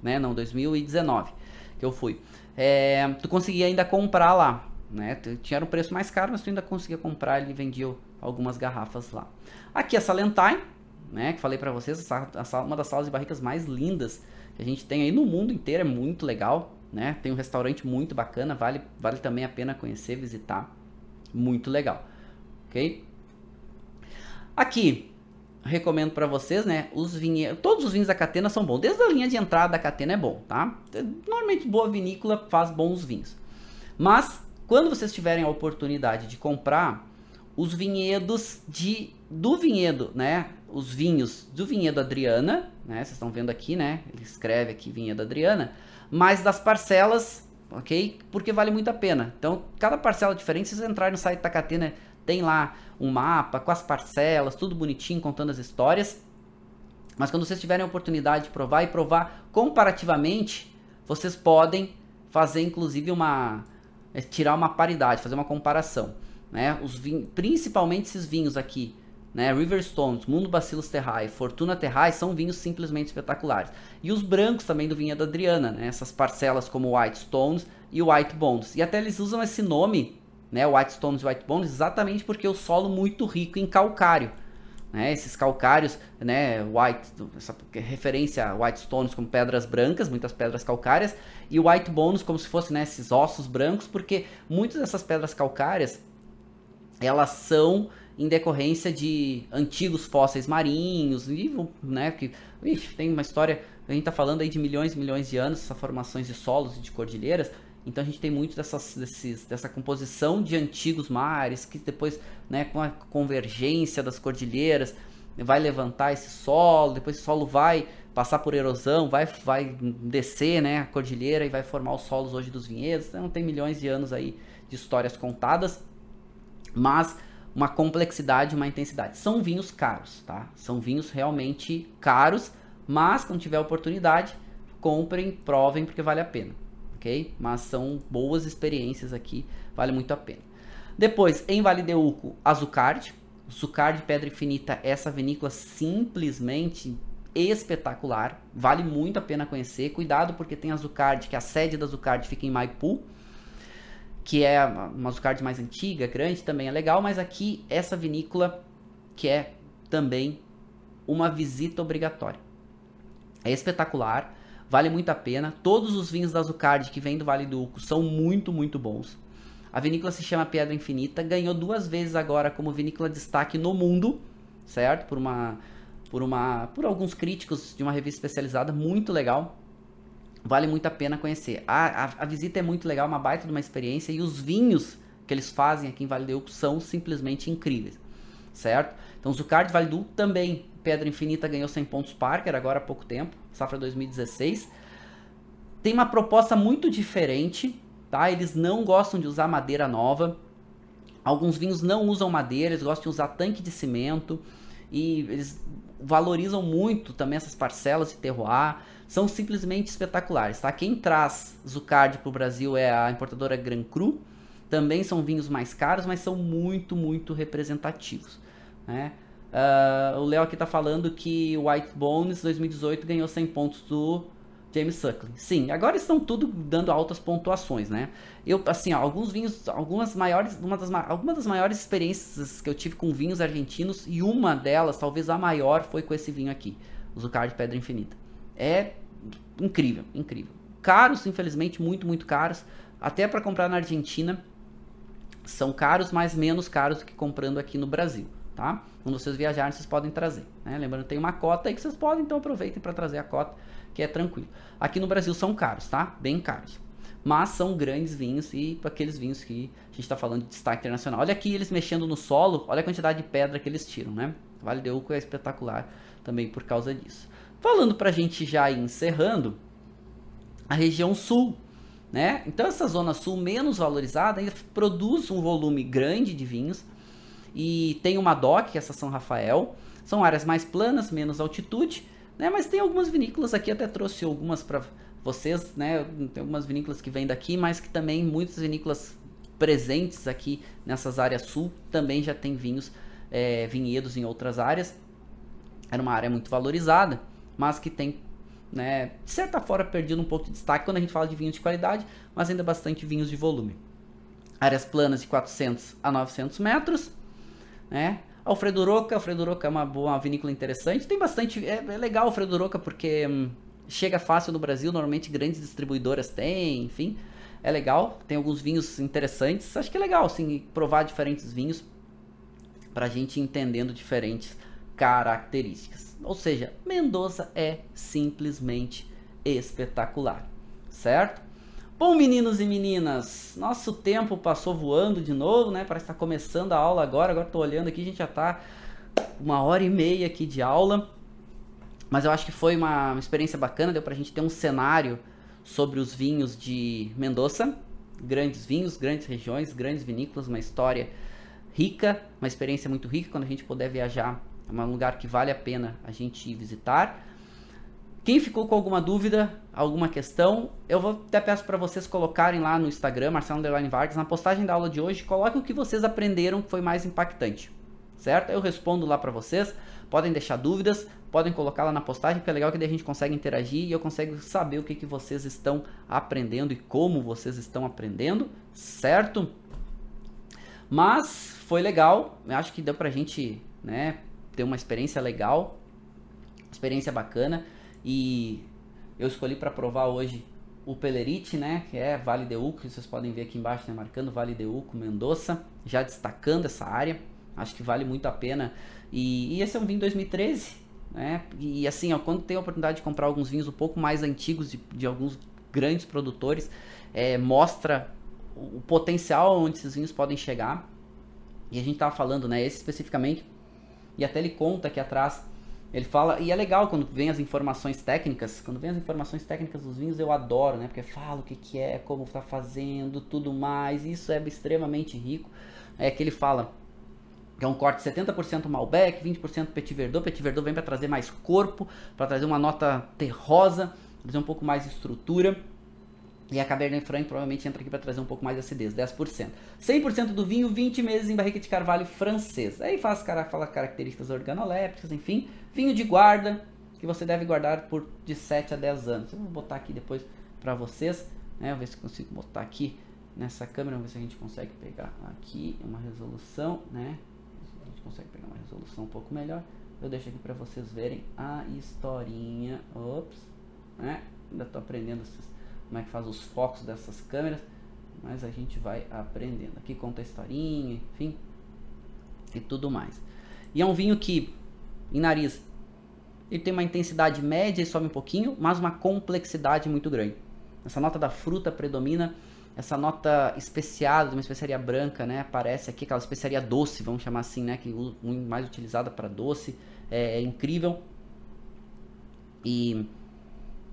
Né? Não, 2019 que eu fui. É, tu conseguia ainda comprar lá né? Tinha um preço mais caro, mas tu ainda conseguia comprar, ele vendia algumas garrafas lá. Aqui a Salentine, né, que falei para vocês, uma das salas de barricas mais lindas que a gente tem aí no mundo inteiro, é muito legal, né? Tem um restaurante muito bacana, vale, vale também a pena conhecer, visitar, muito legal, ok? Aqui, recomendo para vocês, né, os vinhos, todos os vinhos da Catena são bons, desde a linha de entrada da Catena é bom, tá? Normalmente boa vinícola faz bons vinhos, mas quando vocês tiverem a oportunidade de comprar os vinhedos de do vinhedo, né? Os vinhos do vinhedo Adriana, né? Vocês estão vendo aqui, né? Ele escreve aqui vinhedo Adriana, mas das parcelas, ok? Porque vale muito a pena. Então, cada parcela diferente. Se vocês entrarem no site da Catena, tem lá um mapa com as parcelas, tudo bonitinho, contando as histórias. Mas quando vocês tiverem a oportunidade de provar e provar comparativamente, vocês podem fazer inclusive uma é, tirar uma paridade, fazer uma comparação, né? Os principalmente esses vinhos aqui, né? Riverstones, Mundo Bacillus Terrae, Fortuna Terrae são vinhos simplesmente espetaculares. E os brancos também do vinhedo Adriana, né? Essas parcelas como White Stones e White Bones. E até eles usam esse nome, né? White Stones e White Bones, exatamente porque o solo muito rico em calcário. Né, esses calcários, né, white, essa referência a white stones como pedras brancas, muitas pedras calcárias, e white bones como se fossem né, esses ossos brancos, porque muitas dessas pedras calcárias elas são em decorrência de antigos fósseis marinhos, né, que ixi, tem uma história, a gente está falando aí de milhões e milhões de anos, essas formações de solos e de cordilheiras, então a gente tem muito dessas, desses, dessa composição de antigos mares que depois, né, com a convergência das cordilheiras, vai levantar esse solo, depois esse solo vai passar por erosão, vai, vai descer né, a cordilheira e vai formar os solos hoje dos vinhedos. Então tem milhões de anos aí de histórias contadas, mas uma complexidade, uma intensidade. São vinhos caros, tá? São vinhos realmente caros, mas quando tiver oportunidade, comprem, provem porque vale a pena ok? Mas são boas experiências aqui, vale muito a pena. Depois, em Vale de Uco, Azucard. Azucard Pedra Infinita, essa vinícola simplesmente espetacular, vale muito a pena conhecer. Cuidado porque tem Azucard, que a sede da Azucard fica em Maipu, que é uma Azucard mais antiga, grande, também é legal, mas aqui essa vinícola que é também uma visita obrigatória. É espetacular. Vale muito a pena. Todos os vinhos da Azucard que vêm do Vale do Uco são muito, muito bons. A vinícola se chama Pedra Infinita. Ganhou duas vezes agora como vinícola de destaque no mundo, certo? Por uma, por uma, por alguns críticos de uma revista especializada, muito legal. Vale muito a pena conhecer. A, a, a visita é muito legal, uma baita de uma experiência e os vinhos que eles fazem aqui em Vale do Uco são simplesmente incríveis, certo? Então, Zucard Vale do Uco também Pedra Infinita ganhou 100 pontos Parker agora há pouco tempo, safra 2016. Tem uma proposta muito diferente, tá? Eles não gostam de usar madeira nova. Alguns vinhos não usam madeira, eles gostam de usar tanque de cimento e eles valorizam muito também essas parcelas de terroir. São simplesmente espetaculares, tá? Quem traz Zucard para o Brasil é a importadora Gran Cru. Também são vinhos mais caros, mas são muito, muito representativos, né? Uh, o Léo aqui tá falando que o White Bones 2018 ganhou 100 pontos do James Suckling. Sim, agora estão tudo dando altas pontuações, né? Eu, assim, ó, alguns vinhos, algumas maiores, uma das, algumas das maiores experiências que eu tive com vinhos argentinos, e uma delas, talvez a maior, foi com esse vinho aqui, o Zucard Pedra Infinita. É incrível, incrível. Caros, infelizmente, muito, muito caros. Até para comprar na Argentina, são caros, mas menos caros do que comprando aqui no Brasil tá? Quando vocês viajarem, vocês podem trazer, né? Lembrando, tem uma cota aí que vocês podem, então aproveitem para trazer a cota, que é tranquilo. Aqui no Brasil são caros, tá? Bem caros. Mas são grandes vinhos e aqueles vinhos que a gente está falando de destaque internacional. Olha aqui eles mexendo no solo, olha a quantidade de pedra que eles tiram, né? Vale de Uco é espetacular também por causa disso. Falando para a gente já ir encerrando, a região sul, né? Então essa zona sul menos valorizada ainda produz um volume grande de vinhos, e tem uma DOC, essa São Rafael. São áreas mais planas, menos altitude, né? Mas tem algumas vinícolas aqui, até trouxe algumas para vocês, né? Tem algumas vinícolas que vêm daqui, mas que também muitas vinícolas presentes aqui nessas áreas sul também já tem vinhos, é, vinhedos em outras áreas. Era uma área muito valorizada, mas que tem, né, de certa forma, perdido um pouco de destaque quando a gente fala de vinhos de qualidade, mas ainda bastante vinhos de volume. Áreas planas de 400 a 900 metros, né? Alfredo Roca, Alfredo Roca é uma boa vinícola interessante. Tem bastante. É, é legal Alfredo Roca porque hum, chega fácil no Brasil. Normalmente grandes distribuidoras têm, enfim. É legal. Tem alguns vinhos interessantes. Acho que é legal, assim, provar diferentes vinhos pra gente entendendo diferentes características. Ou seja, Mendoza é simplesmente espetacular, certo? Bom, meninos e meninas, nosso tempo passou voando de novo, né? Parece que está começando a aula agora. Agora estou olhando aqui, a gente já está uma hora e meia aqui de aula. Mas eu acho que foi uma, uma experiência bacana, deu para a gente ter um cenário sobre os vinhos de Mendoza. Grandes vinhos, grandes regiões, grandes vinícolas, uma história rica, uma experiência muito rica quando a gente puder viajar. É um lugar que vale a pena a gente visitar. Quem ficou com alguma dúvida, alguma questão, eu vou até peço para vocês colocarem lá no Instagram, Marcelo Underline Vargas, na postagem da aula de hoje, coloquem o que vocês aprenderam que foi mais impactante, certo? Eu respondo lá para vocês, podem deixar dúvidas, podem colocar lá na postagem, porque é legal que daí a gente consegue interagir e eu consigo saber o que, que vocês estão aprendendo e como vocês estão aprendendo, certo? Mas foi legal, eu acho que deu pra gente, né, ter uma experiência legal, experiência bacana. E eu escolhi para provar hoje o Pelerite, né, que é Vale de Uco, vocês podem ver aqui embaixo, né, marcando Vale de Uco, Mendoza, já destacando essa área. Acho que vale muito a pena. E, e esse é um vinho 2013, né? E assim, ó, quando tem a oportunidade de comprar alguns vinhos um pouco mais antigos de, de alguns grandes produtores, é, mostra o, potencial onde esses vinhos podem chegar. E a gente tava falando, né, esse especificamente, e até ele conta aqui atrás ele fala, e é legal quando vem as informações técnicas, quando vem as informações técnicas dos vinhos eu adoro, né? Porque fala o que, que é, como está fazendo, tudo mais, isso é extremamente rico. É que ele fala que é um corte 70% Malbec, 20% Petit Verdot. Petit Verdot vem para trazer mais corpo, para trazer uma nota terrosa, trazer um pouco mais de estrutura. E a Cabernet Franc provavelmente entra aqui para trazer um pouco mais de acidez, 10%. 100% do vinho, 20 meses em barrica de carvalho francês. Aí faz cara, fala características organolépticas, enfim. Vinho de guarda, que você deve guardar por de 7 a 10 anos. Eu vou botar aqui depois para vocês, né? Vou ver se consigo botar aqui nessa câmera, vamos ver se a gente consegue pegar aqui uma resolução, né? A gente consegue pegar uma resolução um pouco melhor. Eu deixo aqui para vocês verem a historinha. Ops, né? Ainda tô aprendendo esses como é que faz os focos dessas câmeras, mas a gente vai aprendendo. Aqui conta a historinha, enfim, e tudo mais. E é um vinho que, em nariz, ele tem uma intensidade média e sobe um pouquinho, mas uma complexidade muito grande. Essa nota da fruta predomina, essa nota especiada, de uma especiaria branca, né? Aparece aqui aquela especiaria doce, vamos chamar assim, né? Que mais utilizada para doce, é, é incrível. E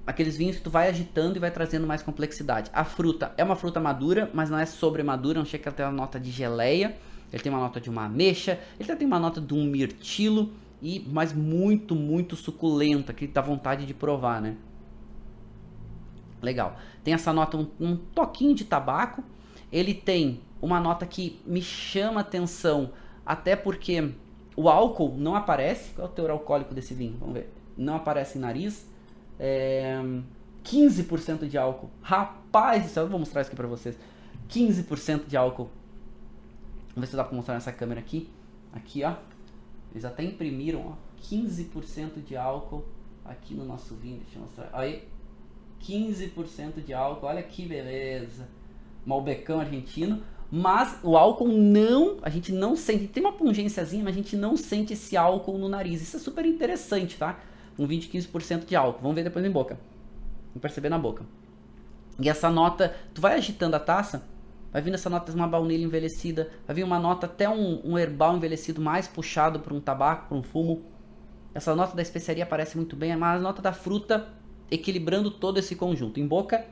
aqueles vinhos que tu vai agitando e vai trazendo mais complexidade. A fruta é uma fruta madura, mas não é sobre madura, não chega a ter uma nota de geleia. Ele tem uma nota de uma ameixa, ele tem uma nota de um mirtilo, e mas muito, muito suculenta, que dá vontade de provar, né? Legal. Tem essa nota, um, um toquinho de tabaco. Ele tem uma nota que me chama atenção, até porque o álcool não aparece. Qual é o teor alcoólico desse vinho? Vamos ver. Não aparece em nariz é, 15% de álcool. Rapaz do céu, eu vou mostrar isso aqui pra vocês. 15% de álcool. Vamos ver se dá pra mostrar nessa câmera aqui. Aqui, ó. Eles até imprimiram, ó. 15% de álcool aqui no nosso vinho. Deixa eu mostrar. Aí. 15% de álcool. Olha que beleza. Malbecão argentino. Mas o álcool não, a gente não sente, tem uma pungênciazinha, mas a gente não sente esse álcool no nariz. Isso é super interessante, tá? Um 20, 15% de álcool. Vamos ver depois em boca. Vamos perceber na boca. E essa nota, tu vai agitando a taça, vai vindo essa nota de uma baunilha envelhecida, vai vir uma nota até um, um herbal envelhecido mais puxado para um tabaco, para um fumo. Essa nota da especiaria aparece muito bem, mas a nota da fruta equilibrando todo esse conjunto. Em boca.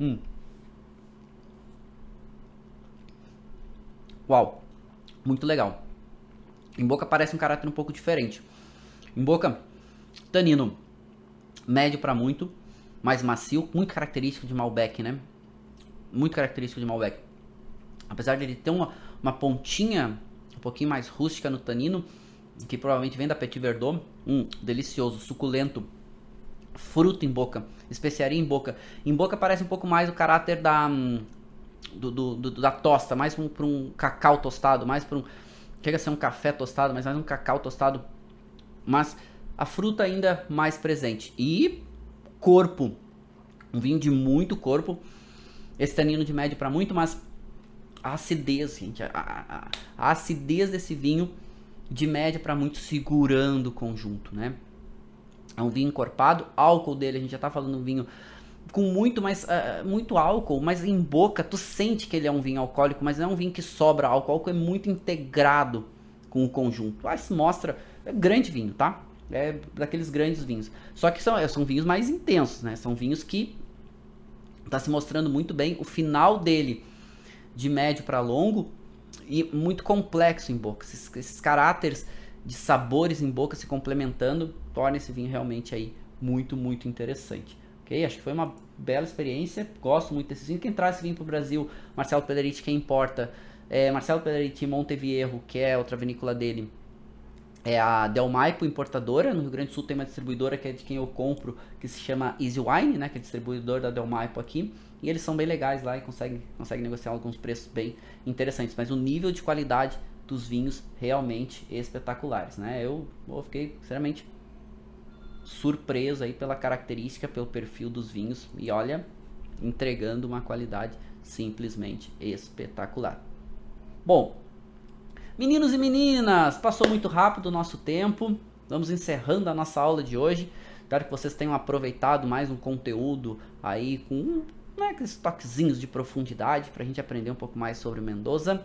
Hum. Uau. Muito legal. Em boca parece um caráter um pouco diferente. Em boca, tanino médio para muito, mais macio, muito característico de Malbec, né? Muito característico de Malbec. Apesar de ele ter uma, uma pontinha um pouquinho mais rústica no tanino, que provavelmente vem da Petit Verdot, hum, delicioso, suculento, fruto em boca, especiaria em boca. Em boca parece um pouco mais o caráter da hum, do, do, do, da tosta, mais para um, um, cacau tostado, mais para um Chega a ser um café tostado, mas mais um cacau tostado. Mas a fruta ainda mais presente. E corpo. Um vinho de muito corpo. Esse tanino de médio para muito, mas a acidez, gente. A, a, a acidez desse vinho de média para muito segurando o conjunto, né? É um vinho encorpado, álcool dele, a gente já tá falando um vinho com muito mais uh, muito álcool, mas em boca tu sente que ele é um vinho alcoólico, mas não é um vinho que sobra álcool, o álcool é muito integrado com o conjunto. Ah, isso mostra é grande vinho, tá? É daqueles grandes vinhos. Só que são, são vinhos mais intensos, né? São vinhos que tá se mostrando muito bem o final dele de médio para longo e muito complexo em boca. Esses, esses caráteres de sabores em boca se complementando, torna esse vinho realmente aí muito, muito interessante. Ok? Acho que foi uma bela experiência, gosto muito desse vinho. Quem traz esse vinho para o Brasil, Marcelo Pederiti, quem importa, é Marcelo Pederiti Montevierro, que é outra vinícola dele, é a Delmaipo importadora, no Rio Grande do Sul tem uma distribuidora que é de quem eu compro, que se chama Easy Wine, né, que é distribuidor da Delmaipo aqui, e eles são bem legais lá e conseguem, conseguem negociar alguns preços bem interessantes, mas o nível de qualidade dos vinhos realmente espetaculares, né? Eu, eu fiquei sinceramente surpreso aí pela característica, pelo perfil dos vinhos e olha, entregando uma qualidade simplesmente espetacular. Bom, meninos e meninas, passou muito rápido o nosso tempo. Vamos encerrando a nossa aula de hoje. Espero que vocês tenham aproveitado mais um conteúdo aí com né, aqueles toquezinhos de profundidade para a gente aprender um pouco mais sobre Mendoza.